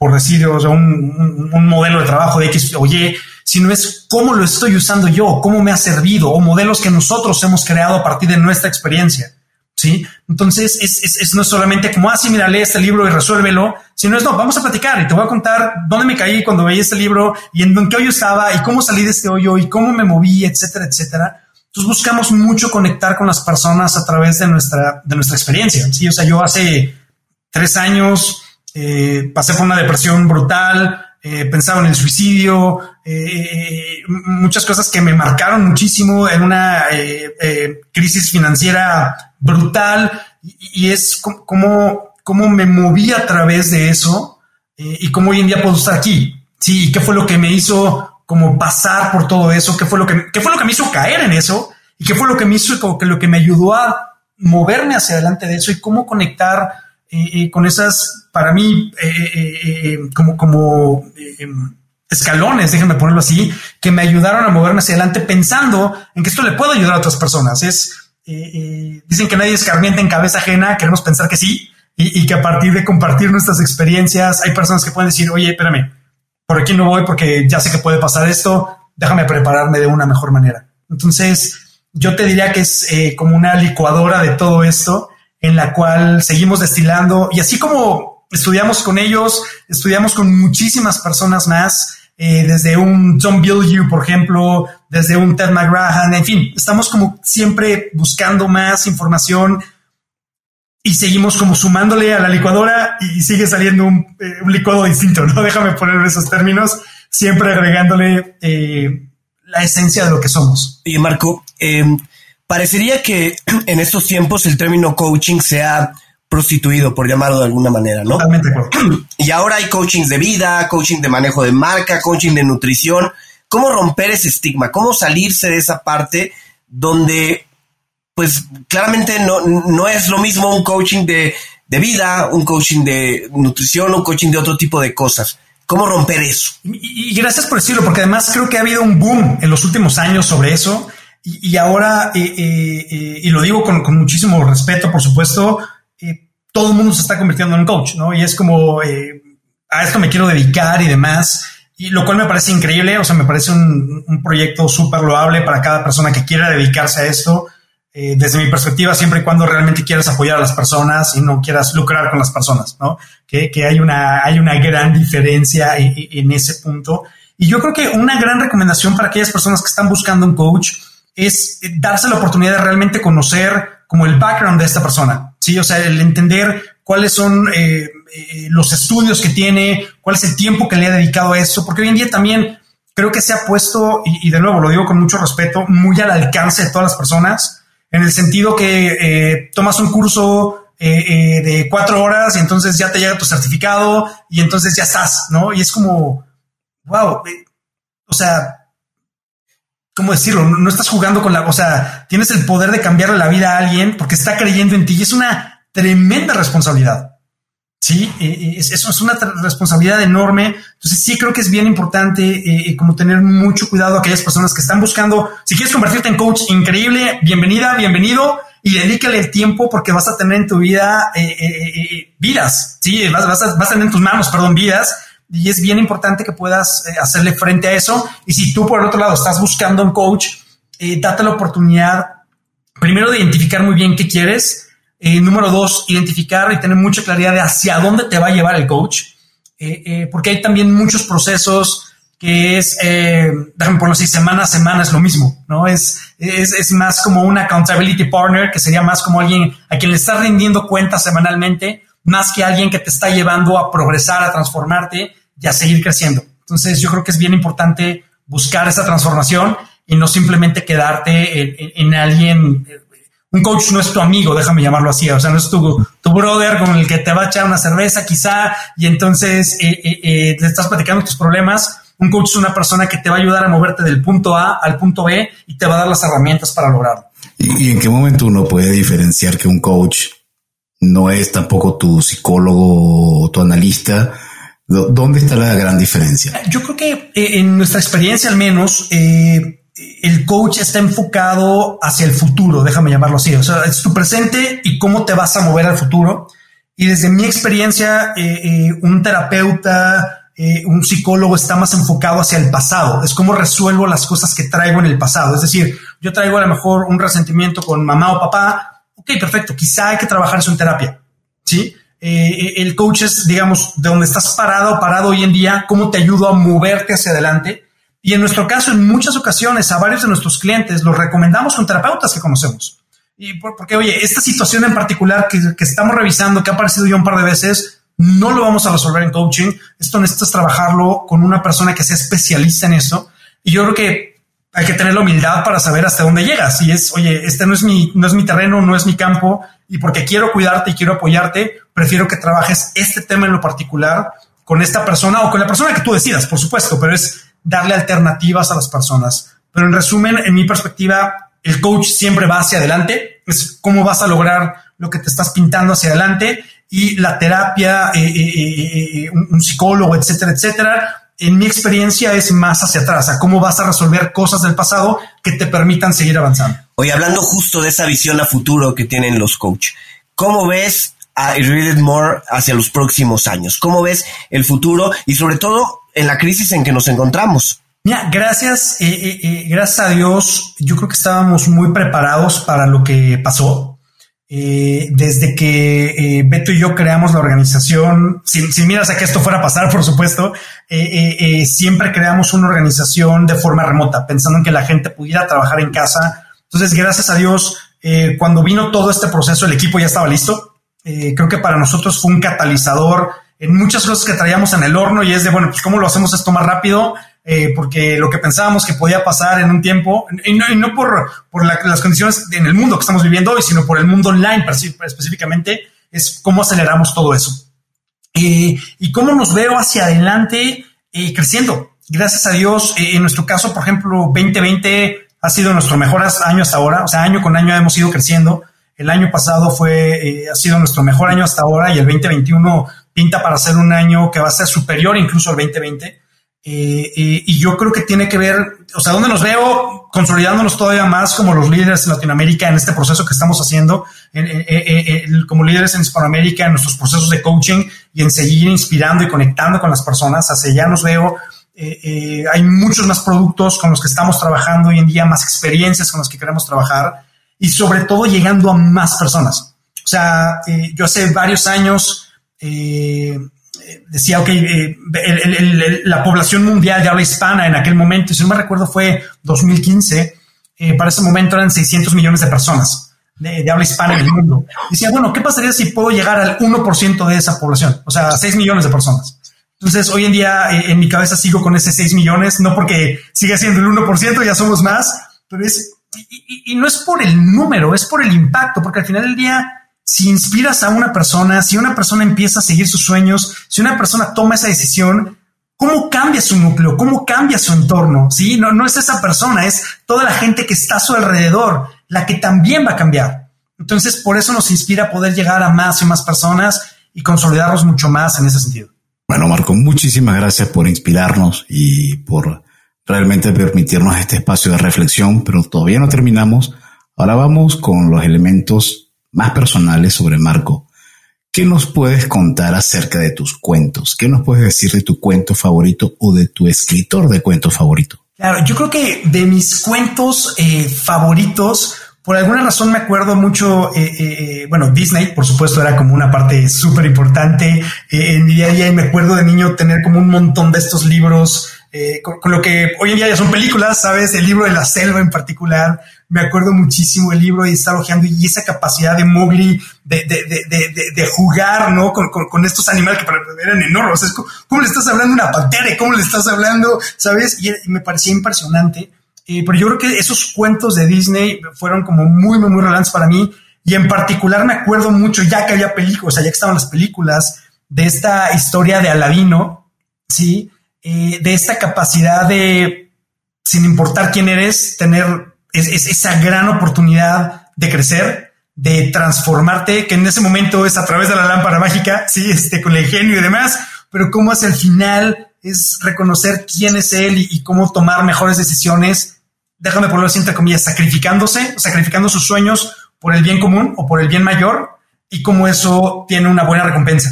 por decir, o sea, un, un modelo de trabajo de X o Y, sino es cómo lo estoy usando yo, cómo me ha servido, o modelos que nosotros hemos creado a partir de nuestra experiencia. ¿sí? Entonces, es, no solamente como, ah, sí, mira, lee este libro y resuélvelo, sino es, no, vamos a platicar y te voy a contar dónde me caí cuando veía este libro y en, qué hoyo estaba y cómo salí de este hoyo y cómo me moví, etcétera, etcétera. Entonces buscamos mucho conectar con las personas a través de nuestra, de nuestra experiencia, ¿sí? O sea, yo hace tres años eh, pasé por una depresión brutal, eh, pensaba en el suicidio, eh, muchas cosas que me marcaron muchísimo en una crisis financiera brutal. Y, es como, como me moví a través de eso eh, y cómo hoy en día puedo estar aquí. Sí, y qué fue lo que me hizo como pasar por todo eso, qué fue lo que, qué fue lo que me hizo caer en eso y qué fue lo que me hizo, como que lo que me ayudó a moverme hacia adelante de eso y cómo conectar eh, eh, con esas, para mí, como, como escalones, déjenme ponerlo así, que me ayudaron a moverme hacia adelante pensando en que esto le puedo ayudar a otras personas. Es, dicen que nadie escarmienta en cabeza ajena, queremos pensar que sí, y, que a partir de compartir nuestras experiencias, hay personas que pueden decir, oye, espérame, por aquí no voy porque ya sé que puede pasar esto, déjame prepararme de una mejor manera. Entonces, yo te diría que es eh, como una licuadora de todo esto en la cual seguimos destilando y así como estudiamos con ellos, estudiamos con muchísimas personas más, eh, desde un John Bilyeu, por ejemplo, desde un Ted McGrahan, en fin, estamos como siempre buscando más información y seguimos como sumándole a la licuadora y sigue saliendo un, eh, licuado distinto, ¿no? Déjame poner esos términos, siempre agregándole eh, la esencia de lo que somos. Y Marco, parecería que en estos tiempos el término coaching sea prostituido, por llamarlo de alguna manera, ¿no? Totalmente. Y ahora hay coachings de vida, coaching de manejo de marca, coaching de nutrición. ¿Cómo romper ese estigma? ¿Cómo salirse de esa parte donde, pues, claramente no, no es lo mismo un coaching de, de vida, un coaching de nutrición, un coaching de otro tipo de cosas? ¿Cómo romper eso? Y, gracias por decirlo, porque además creo que ha habido un boom en los últimos años sobre eso. Y, ahora, eh, eh, eh, y lo digo con, con muchísimo respeto, por supuesto, todo el mundo se está convirtiendo en coach, ¿no? Y es como, eh, a esto me quiero dedicar y demás, y lo cual me parece increíble, o sea, me parece un, un proyecto súper loable para cada persona que quiera dedicarse a esto. Eh, desde mi perspectiva, siempre y cuando realmente quieras apoyar a las personas y no quieras lucrar con las personas, ¿no? Que, que hay, una, hay una gran diferencia en, en ese punto. Y yo creo que una gran recomendación para aquellas personas que están buscando un coach es darse la oportunidad de realmente conocer como el background de esta persona. Sí, o sea, el entender cuáles son eh, eh, los estudios que tiene, cuál es el tiempo que le ha dedicado a eso, porque hoy en día también creo que se ha puesto, y, de nuevo lo digo con mucho respeto, muy al alcance de todas las personas, en el sentido que eh, tomas un curso de cuatro horas y entonces ya te llega tu certificado y entonces ya estás, ¿no? Y es como, wow, o sea, ¿cómo decirlo? No, estás jugando con la, o sea, tienes el poder de cambiarle la vida a alguien porque está creyendo en ti y es una tremenda responsabilidad. Sí, eso es una responsabilidad enorme. Entonces sí creo que es bien importante eh, eh, como tener mucho cuidado a aquellas personas que están buscando. Si quieres convertirte en coach, increíble, bienvenida, bienvenido y dedícale el tiempo porque vas a tener en tu vida eh, vidas. Sí, vas, vas, a, vas a tener en tus manos, perdón, vidas y es bien importante que puedas eh, hacerle frente a eso. Y si tú por el otro lado estás buscando un coach, eh, date la oportunidad primero de identificar muy bien qué quieres. Eh, número dos, identificar y tener mucha claridad de hacia dónde te va a llevar el coach. porque hay también muchos procesos que es, eh, déjame ponerlo así, semana a semana es lo mismo, ¿no? Es, es, es, más como un accountability partner, que sería más como alguien a quien le estás rindiendo cuentas semanalmente, más que alguien que te está llevando a progresar, a transformarte y a seguir creciendo. Entonces yo creo que es bien importante buscar esa transformación y no simplemente quedarte en, alguien. Un coach no es tu amigo, déjame llamarlo así, o sea, no es tu, tu brother con el que te va a echar una cerveza quizá y entonces eh, eh, eh, le estás platicando tus problemas un coach es una persona que te va a ayudar a moverte del punto A al punto B y te va a dar las herramientas para lograrlo. ¿Y, en qué momento uno puede diferenciar que un coach no es tampoco tu psicólogo o tu analista? ¿Dónde está la gran diferencia? Yo creo que eh, en nuestra experiencia al menos, eh, el coach está enfocado hacia el futuro, déjame llamarlo así. O sea, es tu presente y cómo te vas a mover al futuro. Y desde mi experiencia, eh, un terapeuta, un psicólogo está más enfocado hacia el pasado, es cómo resuelvo las cosas que traigo en el pasado. Es decir, yo traigo a lo mejor un resentimiento con mamá o papá, ok, perfecto, quizá hay que trabajar eso en terapia, ¿sí? Eh, el coach es, digamos, de donde estás parado, parado hoy en día, cómo te ayudo a moverte hacia adelante. Y en nuestro caso, en muchas ocasiones, a varios de nuestros clientes los recomendamos con terapeutas que conocemos. Y porque, oye, esta situación en particular que, que estamos revisando, que ha aparecido ya un par de veces, no lo vamos a resolver en coaching. Esto necesitas trabajarlo con una persona que sea especialista en eso. Y yo creo que hay que tener la humildad para saber hasta dónde llegas. Y es, oye, este no es mi, no es mi terreno, no es mi campo. Y porque quiero cuidarte y quiero apoyarte, prefiero que trabajes este tema en lo particular con esta persona o con la persona que tú decidas, por supuesto, pero es darle alternativas a las personas. Pero en resumen, en mi perspectiva, el coach siempre va hacia adelante. Es cómo vas a lograr lo que te estás pintando hacia adelante y la terapia, eh, eh, eh, un, psicólogo, etcétera, etcétera, en mi experiencia es más hacia atrás, a cómo vas a resolver cosas del pasado que te permitan seguir avanzando. Hoy hablando justo de esa visión a futuro que tienen los coaches, ¿cómo ves a Read More hacia los próximos años? ¿Cómo ves el futuro y sobre todo en la crisis en que nos encontramos? Mira, gracias, gracias a Dios, yo creo que estábamos muy preparados para lo que pasó. Eh, desde que eh, Beto y yo creamos la organización, sin, miras a que esto fuera a pasar, por supuesto, eh, siempre creamos una organización de forma remota, pensando en que la gente pudiera trabajar en casa. Entonces, gracias a Dios, cuando vino todo este proceso, el equipo ya estaba listo. creo que para nosotros fue un catalizador en muchas cosas que traíamos en el horno y es de, bueno, pues cómo lo hacemos esto más rápido eh, porque lo que pensábamos que podía pasar en un tiempo, y no, por, por las condiciones en el mundo que estamos viviendo hoy, sino por el mundo online específicamente, es cómo aceleramos todo eso. Eh, y cómo nos veo hacia adelante eh, creciendo. Gracias a Dios, en nuestro caso, por ejemplo, 2020 ha sido nuestro mejor año hasta ahora, o sea, año con año hemos ido creciendo. El año pasado fue, ha sido nuestro mejor año hasta ahora y el 2021 pinta para ser un año que va a ser superior incluso al 2020. Eh, y yo creo que tiene que ver, o sea, donde nos veo consolidándonos todavía más como los líderes en Latinoamérica en este proceso que estamos haciendo, como líderes en Hispanoamérica en nuestros procesos de coaching y en seguir inspirando y conectando con las personas. Hacia allá nos veo. Eh, eh, hay muchos más productos con los que estamos trabajando hoy en día, más experiencias con las que queremos trabajar y sobre todo llegando a más personas. O sea, yo hace varios años decía, ok, eh, la población mundial de habla hispana en aquel momento, si no me recuerdo fue 2015, eh, para ese momento eran 600 millones de personas de, habla hispana en el mundo. Decía, bueno, ¿qué pasaría si puedo llegar al 1% de esa población? O sea, 6 millones de personas. Entonces, hoy en día eh, en mi cabeza sigo con ese 6 millones, no porque siga siendo el 1%, ya somos más, pero es, y no es por el número, es por el impacto, porque al final del día si inspiras a una persona, si una persona empieza a seguir sus sueños, si una persona toma esa decisión, ¿cómo cambia su núcleo? ¿Cómo cambia su entorno? Sí, no, no es esa persona, es toda la gente que está a su alrededor, la que también va a cambiar. Entonces, por eso nos inspira poder llegar a más y más personas y consolidarnos mucho más en ese sentido. Bueno, Marco, muchísimas gracias por inspirarnos y por realmente permitirnos este espacio de reflexión, pero todavía no terminamos. Ahora vamos con los elementos más personales sobre Marco. ¿Qué nos puedes contar acerca de tus cuentos? ¿Qué nos puedes decir de tu cuento favorito o de tu escritor de cuento favorito? Claro, yo creo que de mis cuentos eh, favoritos, por alguna razón me acuerdo mucho, eh, eh, bueno, Disney, por supuesto, era como una parte súper importante en mi día a día y me acuerdo de niño tener como un montón de estos libros eh, con, lo que hoy en día ya son películas, ¿sabes? El libro de la selva en particular, me acuerdo muchísimo del libro y estar ojeando y esa capacidad de Mowgli de, de, de, de jugar, ¿no? Con, con, estos animales que eran enormes. Es ¿Cómo le estás hablando a una pantera? ¿Cómo le estás hablando? ¿Sabes? Y, me parecía impresionante. Eh, pero yo creo que esos cuentos de Disney fueron como muy, muy, muy relevantes para mí. Y en particular me acuerdo mucho, ya que había películas, o sea, ya que estaban las películas, de esta historia de Aladino, ¿sí? Eh, de esta capacidad de, sin importar quién eres, tener es, esa gran oportunidad de crecer, de transformarte, que en ese momento es a través de la lámpara mágica, sí, este, con el genio y demás, pero cómo hacia el final es reconocer quién es él y, cómo tomar mejores decisiones, déjame ponerlo así entre comillas, sacrificándose, sacrificando sus sueños por el bien común o por el bien mayor y cómo eso tiene una buena recompensa.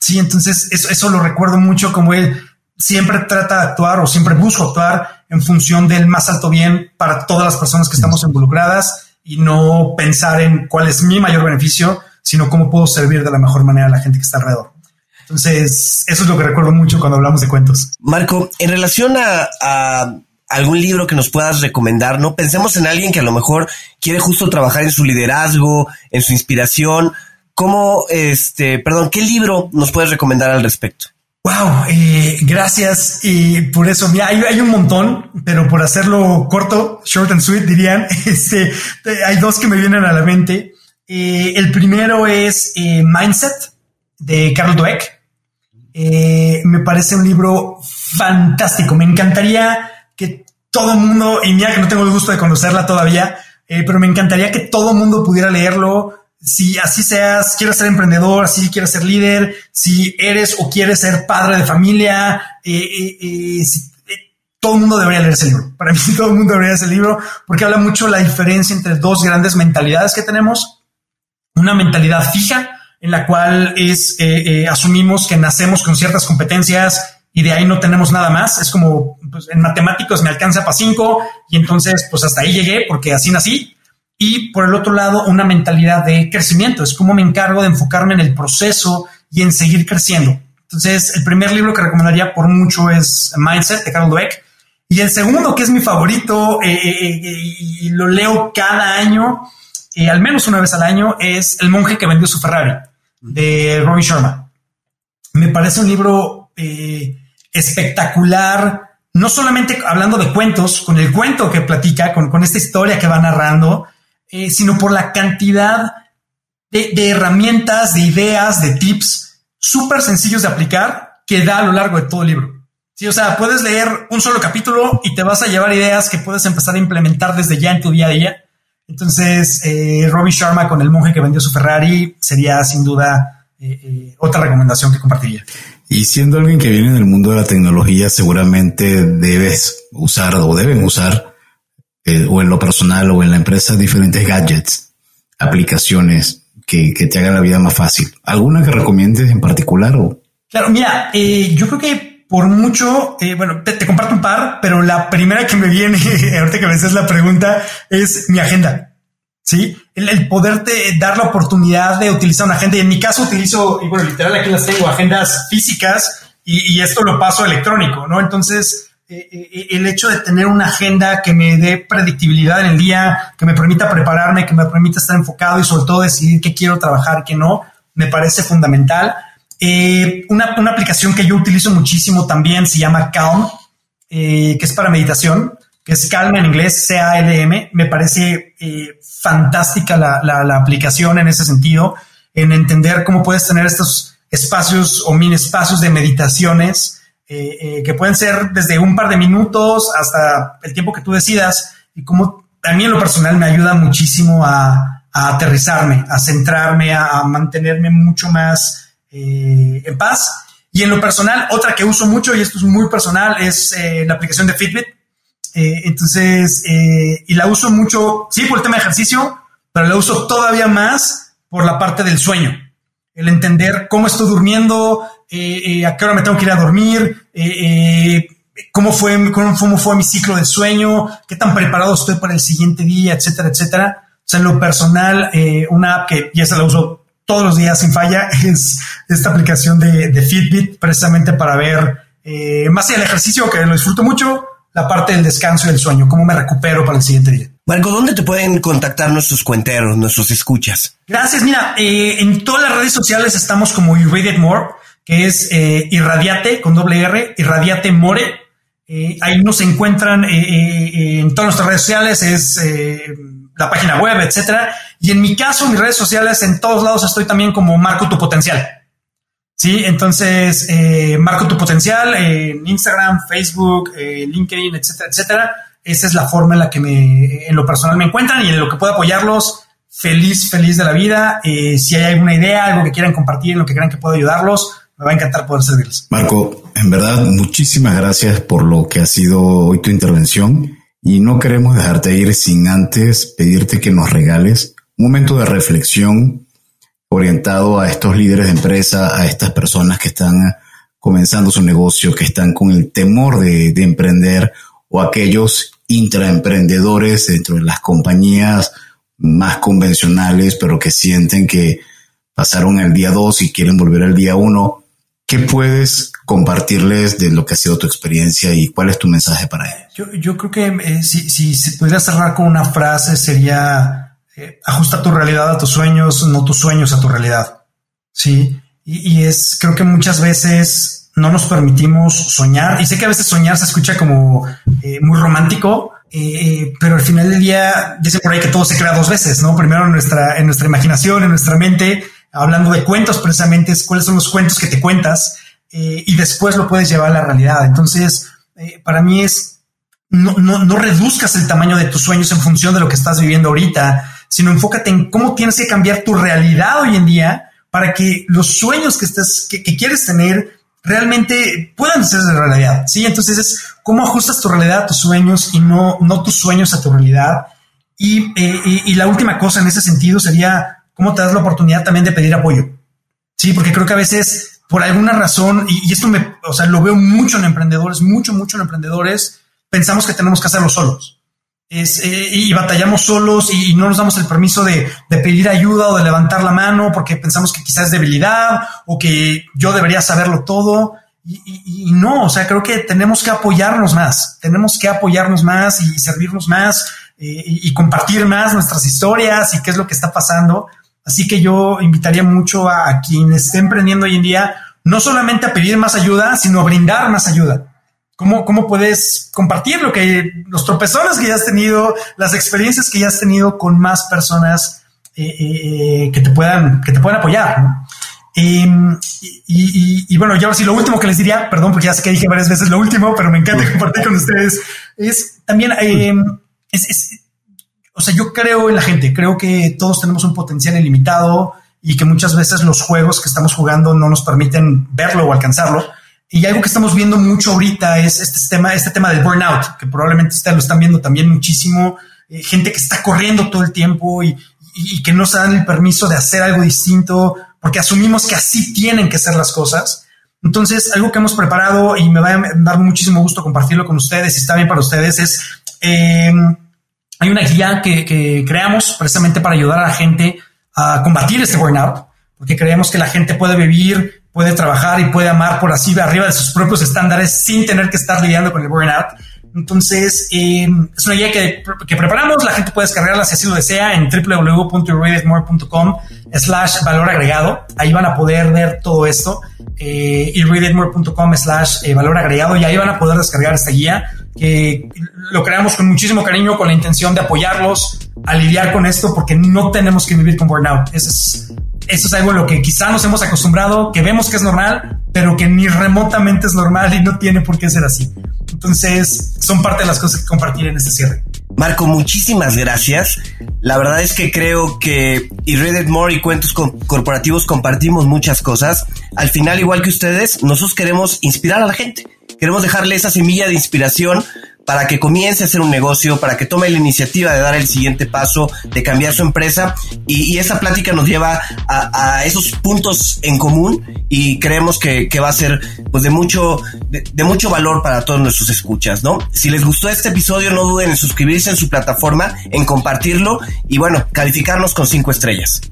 Sí, entonces eso, eso lo recuerdo mucho como él siempre trata de actuar o siempre busco actuar en función del más alto bien para todas las personas que estamos involucradas y no pensar en cuál es mi mayor beneficio, sino cómo puedo servir de la mejor manera a la gente que está alrededor. Entonces, eso es lo que recuerdo mucho cuando hablamos de cuentos. Marco, en relación a, algún libro que nos puedas recomendar, no pensemos en alguien que a lo mejor quiere justo trabajar en su liderazgo, en su inspiración. ¿Cómo, este, perdón, qué libro nos puedes recomendar al respecto? Wow, eh, gracias. Y por eso, mira, hay, un montón, pero por hacerlo corto, short and sweet, dirían, este, hay dos que me vienen a la mente. Eh, el primero es eh, Mindset de Carl Dweck. me parece un libro fantástico. Me encantaría que todo el mundo, y mira que no tengo el gusto de conocerla todavía, pero me encantaría que todo el mundo pudiera leerlo si así seas, quieres ser emprendedor, así quieres ser líder, si eres o quieres ser padre de familia, eh, eh, eh, todo el mundo debería leer ese libro. Para mí todo el mundo debería leer ese libro porque habla mucho la diferencia entre dos grandes mentalidades que tenemos. Una mentalidad fija en la cual es asumimos que nacemos con ciertas competencias y de ahí no tenemos nada más. Es como pues, en matemáticos me alcanza para cinco y entonces pues hasta ahí llegué porque así nací y por el otro lado una mentalidad de crecimiento. Es como me encargo de enfocarme en el proceso y en seguir creciendo. Entonces, el primer libro que recomendaría por mucho es Mindset de Carol Dweck. Y el segundo, que es mi favorito eh, eh, eh, y lo leo cada año, al menos una vez al año, es El monje que vendió su Ferrari de Robin Sharma. Me parece un libro espectacular, no solamente hablando de cuentos, con el cuento que platica, con, con esta historia que va narrando, eh, sino por la cantidad de, herramientas, de ideas, de tips súper sencillos de aplicar que da a lo largo de todo el libro. Sí, o sea, puedes leer un solo capítulo y te vas a llevar ideas que puedes empezar a implementar desde ya en tu día a día. Entonces, eh, Robbie Sharma con el monje que vendió su Ferrari sería sin duda eh, eh, otra recomendación que compartiría. Y siendo alguien que viene del mundo de la tecnología, seguramente debes usar o deben usar eh, o en lo personal o en la empresa diferentes gadgets, aplicaciones que, te hagan la vida más fácil. ¿Alguna que recomiendes en particular? O? Claro, mira, eh, yo creo que por mucho, eh, bueno, te, comparto un par, pero la primera que me viene, ahorita que me haces la pregunta, es mi agenda. Sí, el, poderte dar la oportunidad de utilizar una agenda. Y en mi caso utilizo, y bueno, literal aquí las tengo, agendas físicas y, y esto lo paso electrónico, ¿no? Entonces, eh, eh, el hecho de tener una agenda que me dé predictibilidad en el día, que me permita prepararme, que me permita estar enfocado y sobre todo decidir qué quiero trabajar, qué no, me parece fundamental. Eh, una, aplicación que yo utilizo muchísimo también se llama Calm, que es para meditación, que es Calm en inglés, C-A-L-M. Me parece fantástica la, la aplicación en ese sentido, en entender cómo puedes tener estos espacios o mini espacios de meditaciones eh, eh, que pueden ser desde un par de minutos hasta el tiempo que tú decidas y como a mí en lo personal me ayuda muchísimo a, aterrizarme, a centrarme, a, mantenerme mucho más eh, en paz. Y en lo personal, otra que uso mucho, y esto es muy personal, es la aplicación de Fitbit. entonces, y la uso mucho, sí, por el tema de ejercicio, pero la uso todavía más por la parte del sueño. El entender cómo estoy durmiendo, eh, eh, a qué hora me tengo que ir a dormir, eh, cómo, fue, cómo, fue mi ciclo de sueño, qué tan preparado estoy para el siguiente día, etcétera, etcétera. O sea, en lo personal, una app que ya se la uso todos los días sin falla es esta aplicación de, Fitbit, precisamente para ver más allá del ejercicio, que lo disfruto mucho, la parte del descanso y del sueño, cómo me recupero para el siguiente día. Marco, ¿dónde te pueden contactar nuestros cuenteros, nuestros escuchas? Gracias. Mira, eh, en todas las redes sociales estamos como Irradiate More, que es eh, Irradiate con doble R, Irradiate More. Eh, ahí nos encuentran en todas nuestras redes sociales, es la página web, etcétera. Y en mi caso, mis redes sociales, en todos lados estoy también como Marco Tu Potencial. Sí, entonces, Marco Tu Potencial en Instagram, Facebook, LinkedIn, etcétera, etcétera esa es la forma en la que me, en lo personal me encuentran y en lo que puedo apoyarlos. Feliz, feliz de la vida. Eh, si hay alguna idea, algo que quieran compartir, en lo que crean que puedo ayudarlos, me va a encantar poder servirles. Marco, en verdad, muchísimas gracias por lo que ha sido hoy tu intervención y no queremos dejarte ir sin antes pedirte que nos regales un momento de reflexión orientado a estos líderes de empresa, a estas personas que están comenzando su negocio, que están con el temor de, de emprender o aquellos intraemprendedores dentro de las compañías más convencionales, pero que sienten que pasaron el día 2 y quieren volver al día 1. ¿Qué puedes compartirles de lo que ha sido tu experiencia y cuál es tu mensaje para ellos? Yo, creo que eh, si, si, pudiera cerrar con una frase sería eh, ajusta tu realidad a tus sueños, no tus sueños a tu realidad. Sí. Y es, creo que muchas veces no nos permitimos soñar. Y sé que a veces soñar se escucha como eh, muy romántico, eh, pero al final del día dice por ahí que todo se crea dos veces, ¿no? Primero en nuestra, en nuestra imaginación, en nuestra mente, hablando de cuentos precisamente, es cuáles son los cuentos que te cuentas eh, y después lo puedes llevar a la realidad. Entonces, para mí es, no, no, no reduzcas el tamaño de tus sueños en función de lo que estás viviendo ahorita, sino enfócate en cómo tienes que cambiar tu realidad hoy en día para que los sueños que, estés, que, que quieres tener realmente puedan ser de realidad. Sí, entonces es cómo ajustas tu realidad a tus sueños y no, no tus sueños a tu realidad. Y, eh, y, la última cosa en ese sentido sería cómo te das la oportunidad también de pedir apoyo. Sí, porque creo que a veces por alguna razón, y, y esto me, o sea, lo veo mucho en emprendedores, mucho, mucho en emprendedores, pensamos que tenemos que hacerlo solos es, eh, y batallamos solos y, no nos damos el permiso de, pedir ayuda o de levantar la mano porque pensamos que quizás es debilidad o que yo debería saberlo todo. Y, no, o sea, creo que tenemos que apoyarnos más, tenemos que apoyarnos más y servirnos más eh, y, compartir más nuestras historias y qué es lo que está pasando. Así que yo invitaría mucho a, a quien esté emprendiendo hoy en día, no solamente a pedir más ayuda, sino a brindar más ayuda ¿Cómo, ¿Cómo puedes compartir lo que los tropezones que ya has tenido, las experiencias que ya has tenido con más personas eh, eh, que te puedan que te puedan apoyar? Em, y, bueno, ya ahora sí, lo último que les diría, perdón, porque ya sé que dije varias veces lo último, pero me encanta compartir con ustedes, es también, em, es, o sea, yo creo en la gente, creo que todos tenemos un potencial ilimitado y que muchas veces los juegos que estamos jugando no nos permiten verlo o alcanzarlo. Y algo que estamos viendo mucho ahorita es este tema, este tema del burnout, que probablemente ustedes lo están viendo también muchísimo. Eh, gente que está corriendo todo el tiempo y, que no se dan el permiso de hacer algo distinto porque asumimos que así tienen que ser las cosas. Entonces, algo que hemos preparado y me va a dar muchísimo gusto compartirlo con ustedes, si está bien para ustedes, es em, hay una guía que, creamos precisamente para ayudar a la gente a combatir este burnout, porque creemos que la gente puede vivir puede trabajar y puede amar por así arriba de sus propios estándares sin tener que estar lidiando con el burnout. Entonces, eh, es una guía que, que, preparamos, la gente puede descargarla si así lo desea en www.irreaditmore.com slash valor agregado. Ahí van a poder ver todo esto. Eh, slash eh, valor agregado y ahí van a poder descargar esta guía que lo creamos con muchísimo cariño, con la intención de apoyarlos a lidiar con esto porque no tenemos que vivir con burnout. Ese es eso es algo en lo que quizá nos hemos acostumbrado, que vemos que es normal, pero que ni remotamente es normal y no tiene por qué ser así. Entonces, son parte de las cosas que compartir en este cierre. Marco, muchísimas gracias. La verdad es que creo que y Reddit More y Cuentos Corporativos compartimos muchas cosas. Al final, igual que ustedes, nosotros queremos inspirar a la gente. Queremos dejarle esa semilla de inspiración para que comience a hacer un negocio, para que tome la iniciativa de dar el siguiente paso, de cambiar su empresa. Y, esa plática nos lleva a, esos puntos en común y creemos que, va a ser pues de mucho, de, mucho valor para todos nuestros escuchas, ¿no? Si les gustó este episodio, no duden en suscribirse en su plataforma, en compartirlo y bueno, calificarnos con cinco estrellas.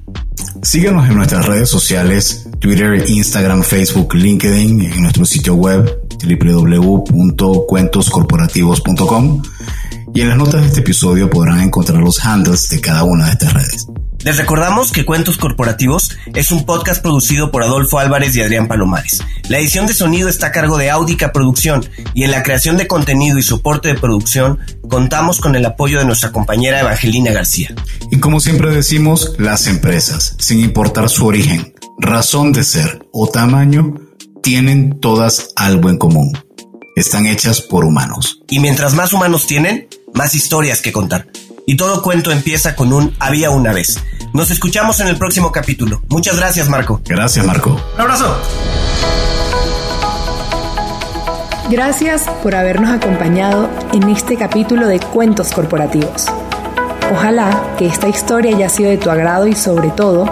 Síguenos en nuestras redes sociales, Twitter, Instagram, Facebook, LinkedIn, en nuestro sitio web www.cuentoscorporativos.com y en las notas de este episodio podrán encontrar los handles de cada una de estas redes. Les recordamos que Cuentos Corporativos es un podcast producido por Adolfo Álvarez y Adrián Palomares. La edición de sonido está a cargo de Audica Producción y en la creación de contenido y soporte de producción contamos con el apoyo de nuestra compañera Evangelina García. Y como siempre decimos, las empresas, sin importar su origen, razón de ser o tamaño, tienen todas algo en común. Están hechas por humanos. Y mientras más humanos tienen, más historias que contar. Y todo cuento empieza con un había una vez. Nos escuchamos en el próximo capítulo. Muchas gracias, Marco. Gracias, Marco. Un abrazo. Gracias por habernos acompañado en este capítulo de Cuentos Corporativos. Ojalá que esta historia haya sido de tu agrado y sobre todo